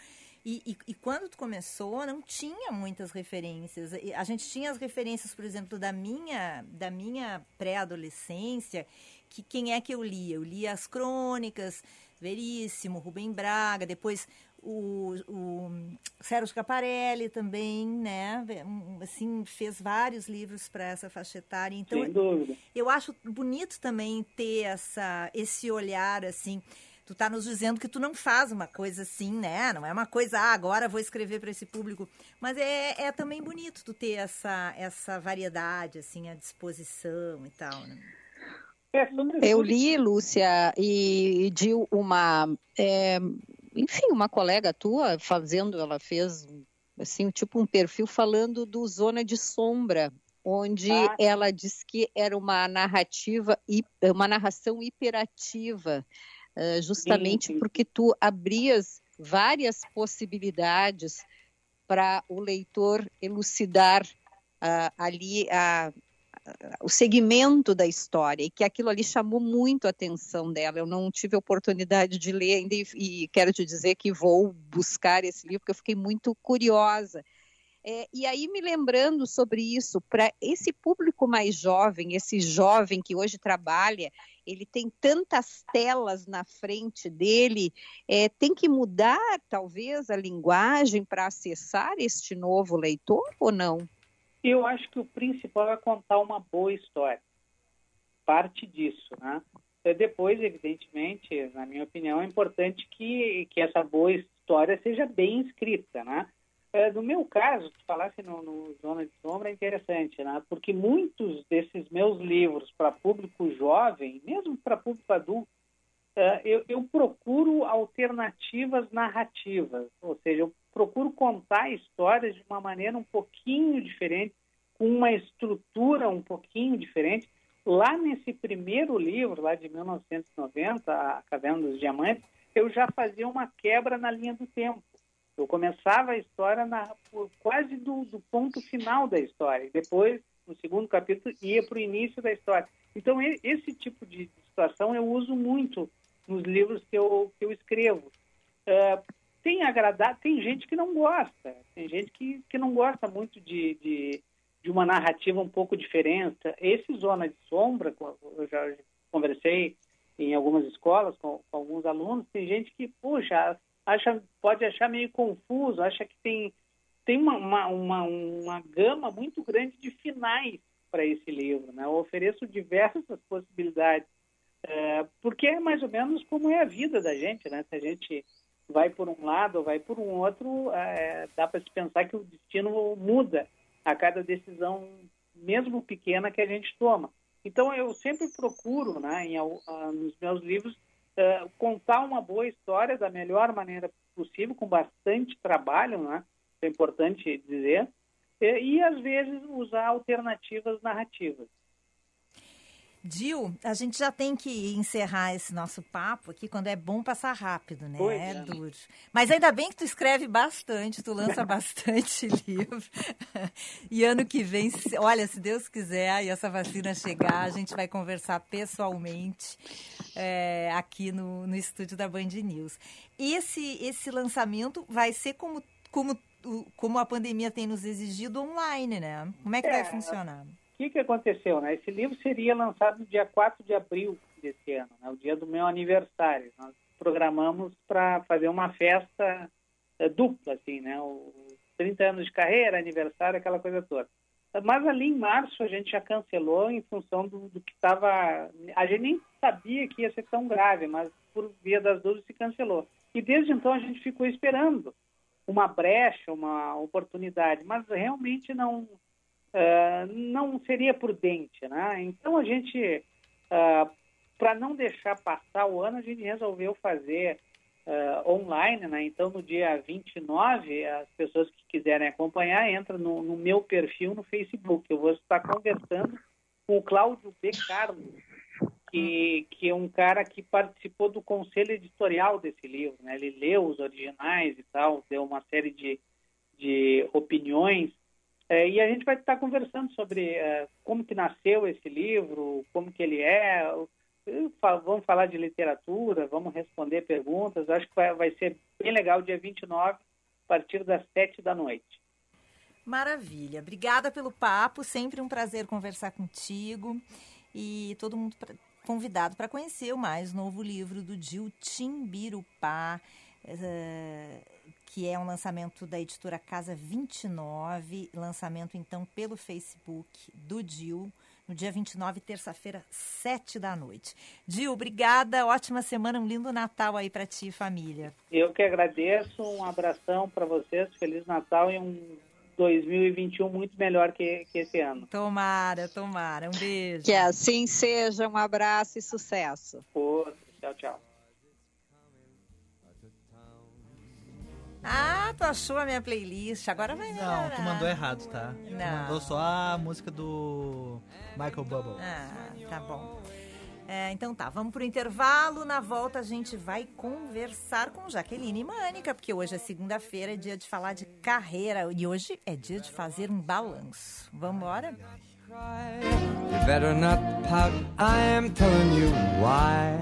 E, e, e, quando tu começou, não tinha muitas referências. A gente tinha as referências, por exemplo, da minha, da minha pré-adolescência, que quem é que eu lia? Eu lia as crônicas, Veríssimo, Rubem Braga, depois o, o Sérgio Caparelli também, né? Assim, fez vários livros para essa faixa etária. Então, Sem dúvida. eu acho bonito também ter essa, esse olhar, assim, tu tá nos dizendo que tu não faz uma coisa assim, né? Não é uma coisa, ah, agora vou escrever para esse público. Mas é, é também bonito tu ter essa, essa variedade, assim, à disposição e tal, né? É, Eu li, Lúcia, e de uma, é, enfim, uma colega tua fazendo, ela fez assim, tipo um perfil falando do Zona de Sombra, onde ah. ela diz que era uma narrativa, uma narração hiperativa, justamente sim, sim. porque tu abrias várias possibilidades para o leitor elucidar uh, ali a, o segmento da história e que aquilo ali chamou muito a atenção dela. Eu não tive a oportunidade de ler ainda e, e quero te dizer que vou buscar esse livro porque eu fiquei muito curiosa. É, e aí, me lembrando sobre isso, para esse público mais jovem, esse jovem que hoje trabalha, ele tem tantas telas na frente dele, é, tem que mudar, talvez, a linguagem para acessar este novo leitor ou não? Eu acho que o principal é contar uma boa história. Parte disso, né? É, depois, evidentemente, na minha opinião, é importante que, que essa boa história seja bem escrita, né? É, no meu caso, tu falasse no, no, Zona de Sombra, é interessante, né? Porque muitos desses meus livros para público jovem, mesmo para público adulto, é, eu, eu, procuro alternativas narrativas, ou seja, eu procuro contar histórias de uma maneira um pouquinho diferente, com uma estrutura um pouquinho diferente. Lá nesse primeiro livro, lá de 1990, A Caverna dos Diamantes, eu já fazia uma quebra na linha do tempo. Eu começava a história na, quase do, do, ponto final da história. Depois, no segundo capítulo, ia para o início da história. Então, esse tipo de situação eu uso muito nos livros que eu, que eu escrevo. Uh, tem agradar, tem gente que não gosta, tem gente que, que não gosta muito de, de, de uma narrativa um pouco diferente. Esse Zona de Sombra, eu já conversei em algumas escolas com, com alguns alunos, tem gente que, puxa, acha, pode achar meio confuso, acha que tem, tem uma, uma, uma, uma gama muito grande de finais para esse livro. Né? Eu ofereço diversas possibilidades, é, porque é mais ou menos como é a vida da gente. Né? Se a gente vai por um lado ou vai por um outro, é, dá para se pensar que o destino muda a cada decisão, mesmo pequena, que a gente toma. Então, eu sempre procuro, né, em, uh, nos meus livros, uh, contar uma boa história da melhor maneira possível, com bastante trabalho, né, é importante dizer, e às vezes usar alternativas narrativas. Dil, a gente já tem que encerrar esse nosso papo aqui quando é bom passar rápido, né? Pois é, é. duro. Mas ainda bem que tu escreve bastante, tu lança bastante livro. E ano que vem, olha, se Deus quiser e essa vacina chegar, a gente vai conversar pessoalmente é, aqui no, no estúdio da Band News. Esse, esse lançamento vai ser como, como, como a pandemia tem nos exigido online, né? Como é que vai É, funcionar? Que, que aconteceu? Né? Esse livro seria lançado no dia 4 de abril desse ano, né? o dia do meu aniversário. Nós programamos para fazer uma festa eh, dupla, assim, né? O 30 anos de carreira, aniversário, aquela coisa toda. Mas ali em março a gente já cancelou em função do, do que estava. A gente nem sabia que ia ser tão grave, mas por via das dúvidas se cancelou. E desde então a gente ficou esperando uma brecha, uma oportunidade, mas realmente não ah, não seria prudente, né? Então a gente, para não deixar passar o ano, a gente resolveu fazer ah, online, né? Então no dia 29, as pessoas que quiserem acompanhar, entram no, no meu perfil no Facebook. Eu vou estar conversando com o Cláudio B. Carlos, que, que é um cara que participou do conselho editorial desse livro, né? Ele leu os originais e tal, deu uma série de, de opiniões é, e a gente vai estar conversando sobre é, como que nasceu esse livro, como que ele é. Vamos falar de literatura, vamos responder perguntas. Acho que vai, ser bem legal dia 29, a partir das 7 da noite. Maravilha. Obrigada pelo papo. Sempre um prazer conversar contigo. E todo mundo pra- convidado para conhecer o mais novo livro do Dil Timbirupá, eh, que é um lançamento da editora Casa 29. Lançamento, então, pelo Facebook do Dil. No dia 29, terça-feira, 7 da noite. Dil, obrigada. Ótima semana, um lindo Natal aí para ti e família. Eu que agradeço, um abração para vocês, Feliz Natal e um 2021 muito melhor que, que esse ano. Tomara, tomara. Um beijo. Que assim seja. Um abraço e sucesso. Outro. Tchau, tchau. Ah, tu achou a minha playlist? Agora vai Não, melhorar. tu mandou errado, tá? Tu Não. mandou só a música do Michael Bubble. Ah, tá bom. É, então tá, vamos pro intervalo. Na volta a gente vai conversar com Jaqueline Mânica, porque hoje é segunda-feira, é dia de falar de carreira. E hoje é dia de fazer um balanço. Vamos embora? You better not pout, I am telling you why.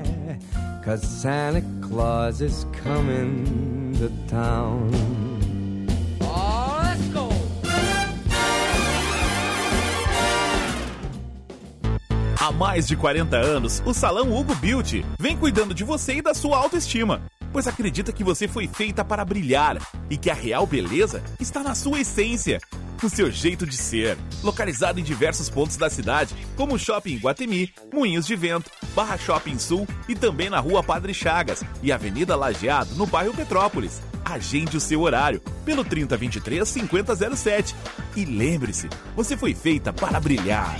Cause Santa Claus is coming to town. Oh, let's go! Há mais de 40 anos, o Salão Hugo Beauty vem cuidando de você e da sua autoestima, pois acredita que você foi feita para brilhar e que a real beleza está na sua essência, no seu jeito de ser. Localizado em diversos pontos da cidade, como o Shopping Guatemi, Moinhos de Vento, Barra Shopping Sul e também na Rua Padre Chagas e Avenida Lajeado, no bairro Petrópolis. Agende o seu horário pelo 3023 5007 e lembre-se, você foi feita para brilhar.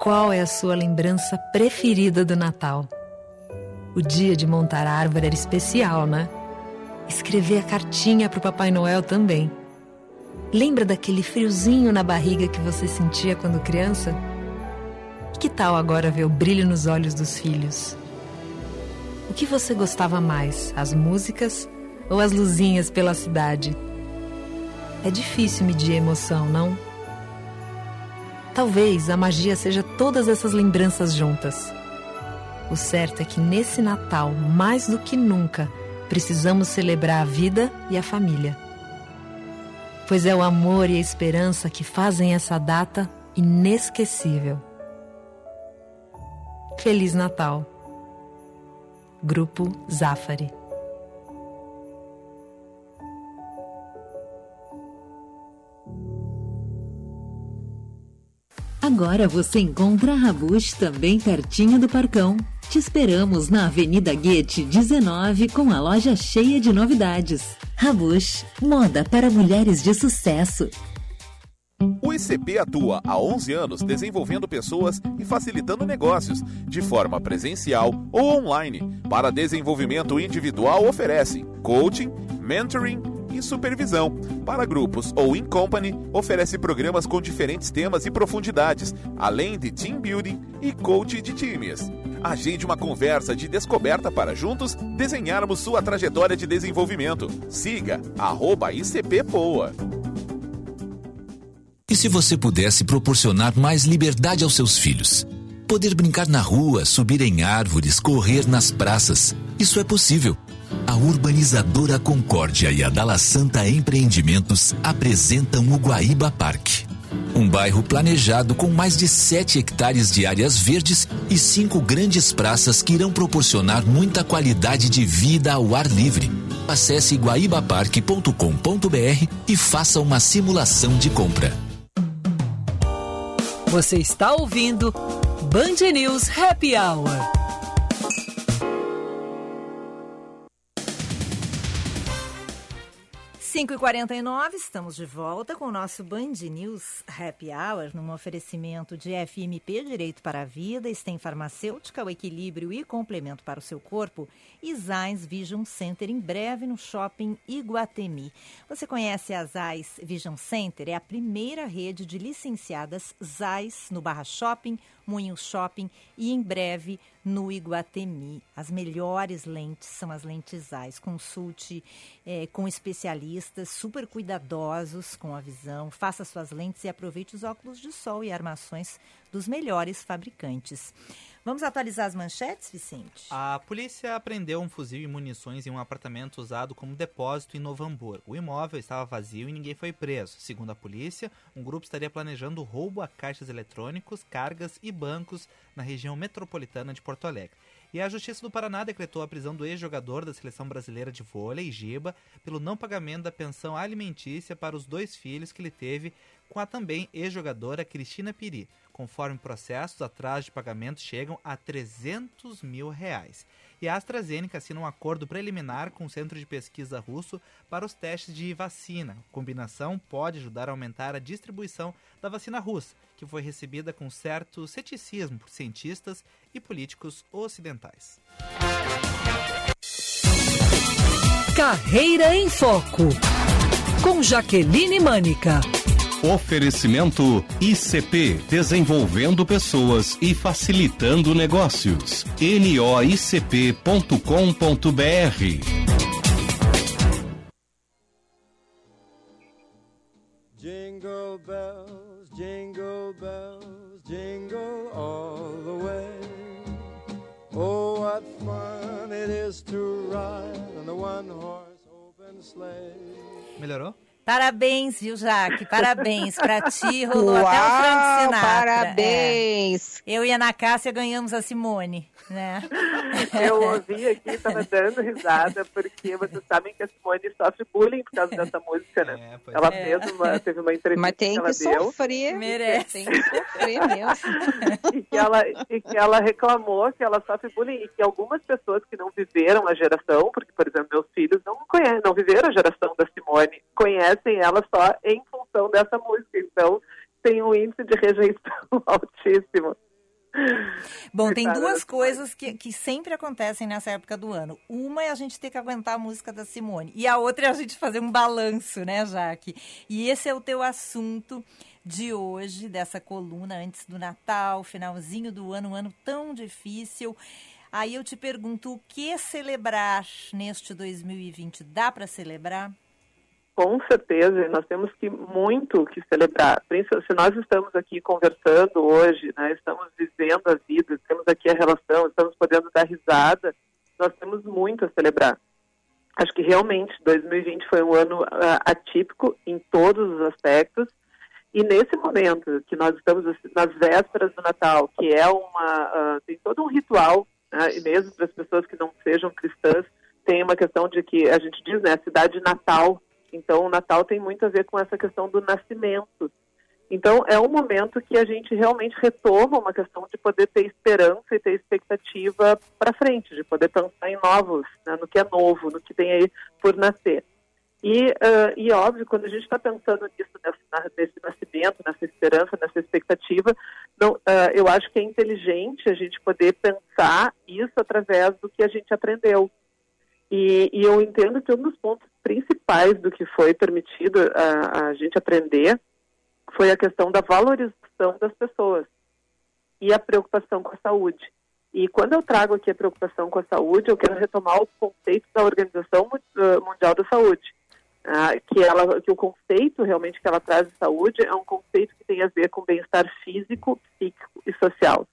Qual é a sua lembrança preferida do Natal? O dia de montar a árvore era especial, né? Escrever a cartinha pro Papai Noel também. Lembra daquele friozinho na barriga que você sentia quando criança? E que tal agora ver o brilho nos olhos dos filhos? O que você gostava mais, as músicas ou as luzinhas pela cidade? É difícil medir a emoção, não? Talvez a magia seja todas essas lembranças juntas. O certo é que nesse Natal, mais do que nunca, precisamos celebrar a vida e a família. Pois é o amor e a esperança que fazem essa data inesquecível. Feliz Natal! Grupo Zafari. Agora você encontra a Rabush também pertinho do Parcão. Te esperamos na Avenida Guete 19 com a loja cheia de novidades. Rabush, moda para mulheres de sucesso. O ICP atua há 11 anos desenvolvendo pessoas e facilitando negócios, de forma presencial ou online. Para desenvolvimento individual, oferece coaching, mentoring e supervisão. Para grupos ou in company, oferece programas com diferentes temas e profundidades, além de team building e coach de times. Agende uma conversa de descoberta para juntos desenharmos sua trajetória de desenvolvimento. Siga arroba ICP Poa. E se você pudesse proporcionar mais liberdade aos seus filhos? Poder brincar na rua, subir em árvores, correr nas praças. Isso é possível. A urbanizadora Concórdia e a Dala Santa Empreendimentos apresentam o Guaíba Parque. Um bairro planejado com mais de 7 hectares de áreas verdes e cinco grandes praças que irão proporcionar muita qualidade de vida ao ar livre. Acesse guaibaparque.com.br e faça uma simulação de compra. Você está ouvindo Band News Happy Hour. Cinco e quarenta e nove, estamos de volta com o nosso Band News Happy Hour, num oferecimento de FMP Direito para a Vida, Stem Farmacêutica, o equilíbrio e complemento para o seu corpo, e Zais Vision Center, em breve no Shopping Iguatemi. Você conhece a Zais Vision Center? É a primeira rede de licenciadas Zais no Barra Shopping, Moinho Shopping e em breve no Iguatemi. As melhores lentes são as lentes Zais. Consulte é, com especialistas super cuidadosos com a visão. Faça suas lentes e aproveite os óculos de sol e armações dos melhores fabricantes. Vamos atualizar as manchetes, Vicente? A polícia apreendeu um fuzil e munições em um apartamento usado como depósito em Novo Hamburgo. O imóvel estava vazio e ninguém foi preso. Segundo a polícia, um grupo estaria planejando roubo a caixas eletrônicos, cargas e bancos na região metropolitana de Porto Alegre. E a Justiça do Paraná decretou a prisão do ex-jogador da seleção brasileira de vôlei, Giba, pelo não pagamento da pensão alimentícia para os dois filhos que ele teve com a também ex-jogadora Cristina Piri. Conforme processos, atrasos de pagamento chegam a 300 mil reais. E a AstraZeneca assina um acordo preliminar com o Centro de Pesquisa Russo para os testes de vacina. A combinação pode ajudar a aumentar a distribuição da vacina russa, que foi recebida com certo ceticismo por cientistas e políticos ocidentais. Carreira em Foco, com Jaqueline Mânica. Oferecimento ICP Desenvolvendo Pessoas e Facilitando Negócios. noicp.com.br Jingle bells, jingle bells, jingle what fun it is to ride on the one horse open sleigh. Melhorou? Parabéns, viu, Jaque? Parabéns pra ti, rolou até o Uau, Frank Sinatra. parabéns. É. Eu e a Ana Cássia ganhamos a Simone, né? Eu ouvi aqui, tava dando risada, porque vocês sabem que a Simone sofre bullying por causa dessa música, né? ela é. mesma teve uma entrevista Mas tem que ela que deu. sofrer. Merece. Tem que sofrer mesmo. e que, ela, e que ela reclamou que ela sofre bullying e que algumas pessoas que não viveram a geração, porque, por exemplo, meus filhos não conhecem, não viveram a geração da Simone, conhecem ela só em função dessa música. Então, tem um índice de rejeição altíssimo. Bom, tem duas coisas que, que sempre acontecem nessa época do ano. Uma é a gente ter que aguentar a música da Simone. E a outra é a gente fazer um balanço, né, Jaque? E esse é o teu assunto de hoje, dessa coluna, antes do Natal, finalzinho do ano, um ano tão difícil. Aí eu te pergunto, o que celebrar neste 2020? Dá para celebrar? Com certeza, nós temos que muito que celebrar. Se nós estamos aqui conversando hoje, né, estamos vivendo a vida, temos aqui a relação, estamos podendo dar risada, nós temos muito a celebrar. Acho que realmente 2020 foi um ano uh, atípico em todos os aspectos. E nesse momento que nós estamos assim, nas vésperas do Natal, que é uma uh, tem todo um ritual, né, e mesmo para as pessoas que não sejam cristãs, tem uma questão de que a gente diz, né, a cidade natal. Então, o Natal tem muito a ver com essa questão do nascimento. Então, é um momento que a gente realmente retoma uma questão de poder ter esperança e ter expectativa para frente, de poder pensar em novos, né, no que é novo, no que tem aí por nascer. E, uh, e óbvio, quando a gente está pensando nisso, nesse, nascimento, nessa esperança, nessa expectativa, não, uh, eu acho que é inteligente a gente poder pensar isso através do que a gente aprendeu. E, e eu entendo que um dos pontos principais do que foi permitido a, a gente aprender foi a questão da valorização das pessoas e a preocupação com a saúde. E quando eu trago aqui a preocupação com a saúde, eu quero retomar o conceito da Organização Mundial da Saúde, ah, que, ela, que o conceito realmente que ela traz de saúde é um conceito que tem a ver com bem-estar físico, psíquico e social.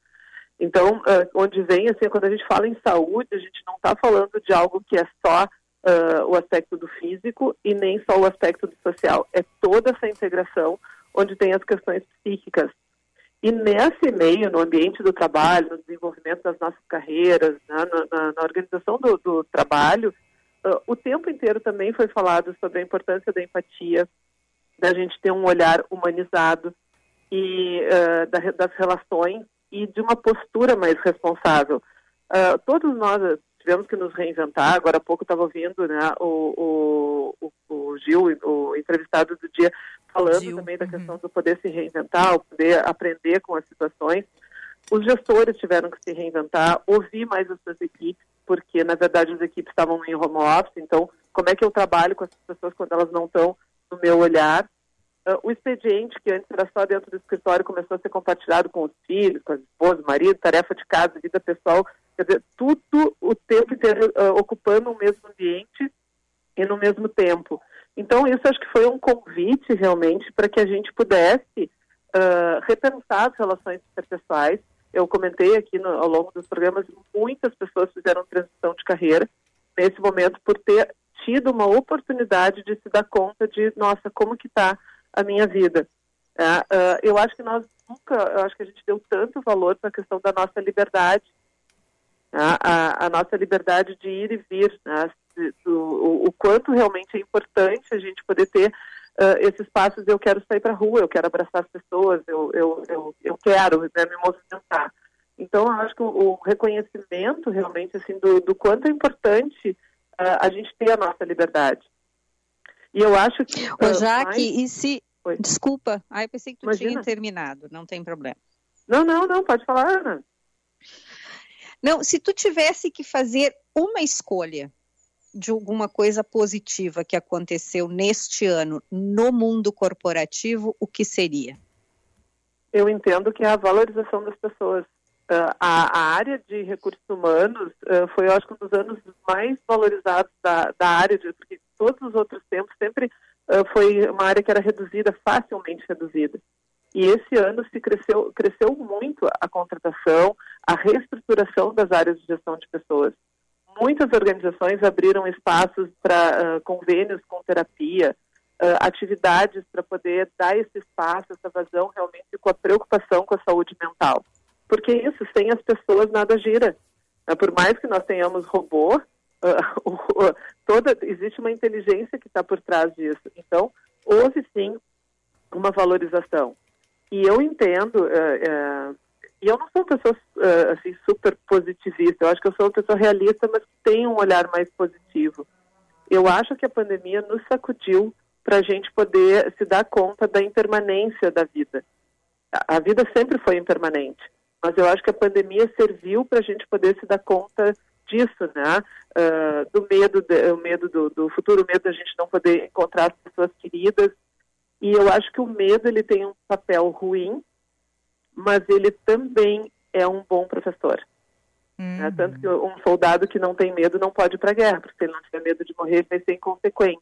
Então, uh, onde vem, assim, quando a gente fala em saúde, a gente não está falando de algo que é só uh, o aspecto do físico e nem só o aspecto do social. É toda essa integração onde tem as questões psíquicas. E nesse meio, no ambiente do trabalho, no desenvolvimento das nossas carreiras, né, na, na, organização do, do trabalho, uh, o tempo inteiro também foi falado sobre a importância da empatia, da gente ter um olhar humanizado e uh, da, das relações e de uma postura mais responsável. Uh, todos nós tivemos que nos reinventar. Agora há pouco estava ouvindo né, o, o, o, Gil, o entrevistado do dia, falando Gil. também da uhum. questão do poder se reinventar, o poder aprender com as situações. Os gestores tiveram que se reinventar, ouvir mais as suas equipes, porque na verdade as equipes estavam em home office, então como é que eu trabalho com essas pessoas quando elas não estão no meu olhar? Uh, o expediente, que antes era só dentro do escritório, começou a ser compartilhado com os filhos, com as esposas, marido, tarefa de casa, vida pessoal, quer dizer, tudo o tempo inteiro uh, ocupando o mesmo ambiente e no mesmo tempo. Então, isso acho que foi um convite realmente para que a gente pudesse uh, repensar as relações interpessoais. Eu comentei aqui no, ao longo dos programas, muitas pessoas fizeram transição de carreira nesse momento por ter tido uma oportunidade de se dar conta de, nossa, como que está a minha vida. Uh, eu acho que nós nunca, eu acho que a gente deu tanto valor para a questão da nossa liberdade, né? a, a, nossa liberdade de ir e vir, né? o, o, quanto realmente é importante a gente poder ter uh, esses passos. Eu quero sair para a rua, eu quero abraçar as pessoas, eu, eu, eu, eu quero né, me movimentar. Então, eu acho que o, o reconhecimento realmente assim do, do quanto é importante uh, a gente ter a nossa liberdade. E eu acho que. Ô, Jaque, mais... e se. Oi. Desculpa, ah, eu pensei que tu Imagina. tinha terminado, não tem problema. Não, não, não, pode falar, Ana. Não, se tu tivesse que fazer uma escolha de alguma coisa positiva que aconteceu neste ano no mundo corporativo, o que seria? Eu entendo que é a valorização das pessoas. Uh, a, a, área de recursos humanos uh, foi, eu acho, um dos anos mais valorizados da, da área, de, porque todos os outros tempos sempre uh, foi uma área que era reduzida, facilmente reduzida. E esse ano se cresceu, cresceu muito a contratação, a reestruturação das áreas de gestão de pessoas. Muitas organizações abriram espaços para uh, convênios com terapia, uh, atividades para poder dar esse espaço, essa vazão realmente com a preocupação com a saúde mental. Porque isso, sem as pessoas, nada gira. Por mais que nós tenhamos robô, toda existe uma inteligência que está por trás disso. Então, houve sim uma valorização. E eu entendo, uh, uh, e eu não sou uma pessoa uh, assim, super positivista, eu acho que eu sou uma pessoa realista, mas que tem um olhar mais positivo. Eu acho que a pandemia nos sacudiu para a gente poder se dar conta da impermanência da vida. A vida sempre foi impermanente, mas eu acho que a pandemia serviu para a gente poder se dar conta disso, né? Uh, do medo, de, o medo do, do, futuro, o medo da gente não poder encontrar as pessoas queridas, e eu acho que o medo ele tem um papel ruim, mas ele também é um bom professor. Uhum. Né? Tanto que um soldado que não tem medo não pode ir para a guerra, porque se ele não tiver medo de morrer, ele vai ser inconsequente.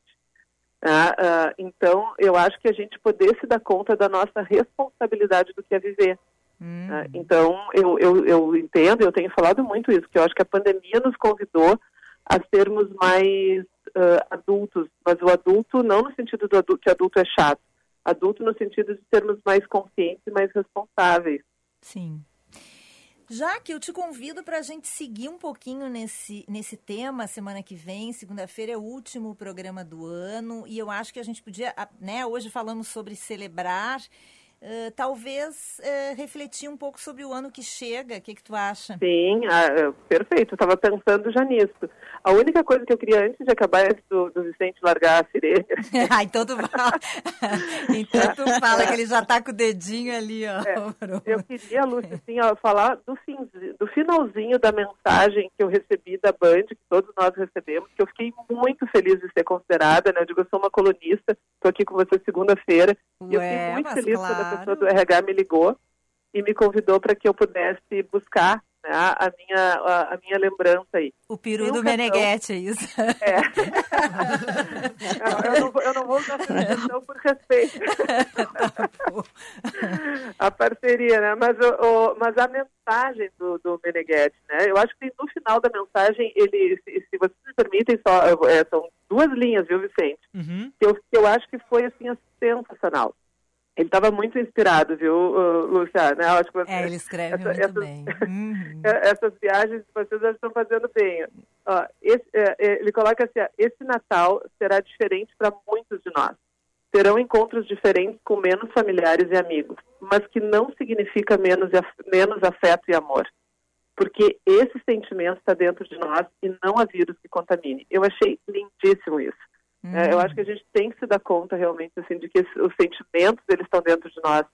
Né? Uh, então, eu acho que a gente poder se dar conta da nossa responsabilidade do que é viver. Uhum. Uh, então, eu, eu, eu entendo, eu tenho falado muito isso, que eu acho que a pandemia nos convidou a sermos mais uh, adultos, mas o adulto não no sentido do adulto, que adulto é chato, adulto no sentido de sermos mais conscientes e mais responsáveis. Sim. Já que eu te convido para a gente seguir um pouquinho nesse, nesse tema semana que vem, segunda-feira é o último programa do ano e eu acho que a gente podia, né? Hoje falamos sobre celebrar Uh, talvez uh, refletir um pouco sobre o ano que chega. O que, que tu acha? Sim, uh, perfeito. Eu estava pensando já nisso. A única coisa que eu queria antes de acabar é do, do Vicente largar a sirene. ah, então tu fala, então tu fala que ele já está com o dedinho ali, ó. É, eu queria, Lúcia, assim, ó, falar do, do finalzinho da mensagem que eu recebi da Band, que todos nós recebemos, que eu fiquei muito feliz de ser considerada, né? Eu digo, eu sou uma colunista, estou aqui com você segunda-feira, e eu fiquei muito feliz claro. quando a pessoa do RH me ligou e me convidou para que eu pudesse buscar né, a, minha, a, a, minha lembrança aí. O peru do Meneghetti, é isso? É. eu, não, eu não vou usar essa por respeito. a parceria, né? Mas, o, o, mas a mensagem do, do Meneghetti, né? Eu acho que no final da mensagem, ele, se, se vocês me permitem, só, é, são duas linhas, viu, Vicente? Uhum. Que, eu, que eu acho que foi, assim, sensacional. Ele estava muito inspirado, viu, Luciana? Né? Acho que você, é, ele escreve essa, muito essas, bem. Uhum. essas viagens vocês já estão fazendo bem. Ó, esse, é, é, ele coloca assim, esse Natal será diferente para muitos de nós. Terão encontros diferentes com menos familiares e amigos, mas que não significa menos, menos afeto e amor. Porque esse sentimento está dentro de nós e não há vírus que contamine. Eu achei lindíssimo isso. Uhum. É, eu acho que a gente tem que se dar conta realmente assim de que os sentimentos eles estão dentro de nós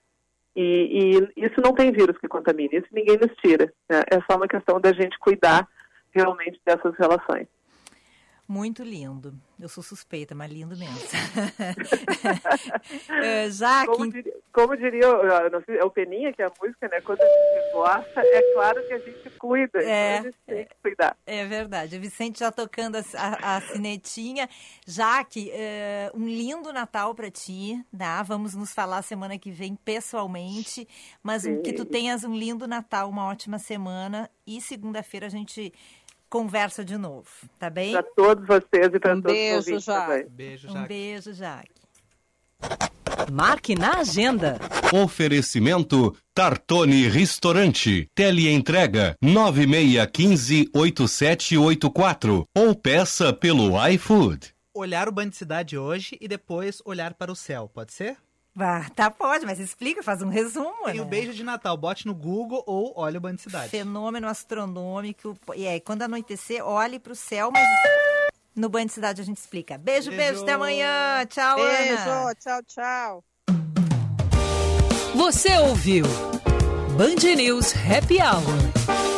e, e isso não tem vírus que contamine, isso ninguém nos tira. Né? É só uma questão da gente cuidar realmente dessas relações. Muito lindo. Eu sou suspeita, mas lindo mesmo. é, já como, diria, como diria sei, é o Peninha, que é a música, né? Quando a gente gosta, é claro que a gente cuida. É, então a gente tem que cuidar. É verdade. O Vicente já tocando a, a, a sinetinha. Jaque, é, um lindo Natal para ti, tá? Vamos nos falar semana que vem pessoalmente, mas que tu tenhas um lindo Natal, uma ótima semana e segunda-feira a gente conversa de novo, tá bem? Para todos vocês e para um todos beijo, os ouvintes Jaque. também. Beijo, Jaque. Um beijo, Jaque. Marque na agenda. Oferecimento Tartone Restaurante. Teleentrega 96158784 ou peça pelo iFood. Olhar o Band Cidade hoje e depois olhar para o céu, pode ser? Ah, tá, pode, mas explica, faz um resumo. Tem né? o beijo de Natal, bote no Google ou olhe o Band Cidade. Fenômeno astronômico. E aí, quando anoitecer, olhe para o céu, mas no Band Cidade a gente explica. Beijo, beijo, beijo até amanhã. Tchau, beijo, Ana. tchau, tchau. Você ouviu Band News Happy Hour.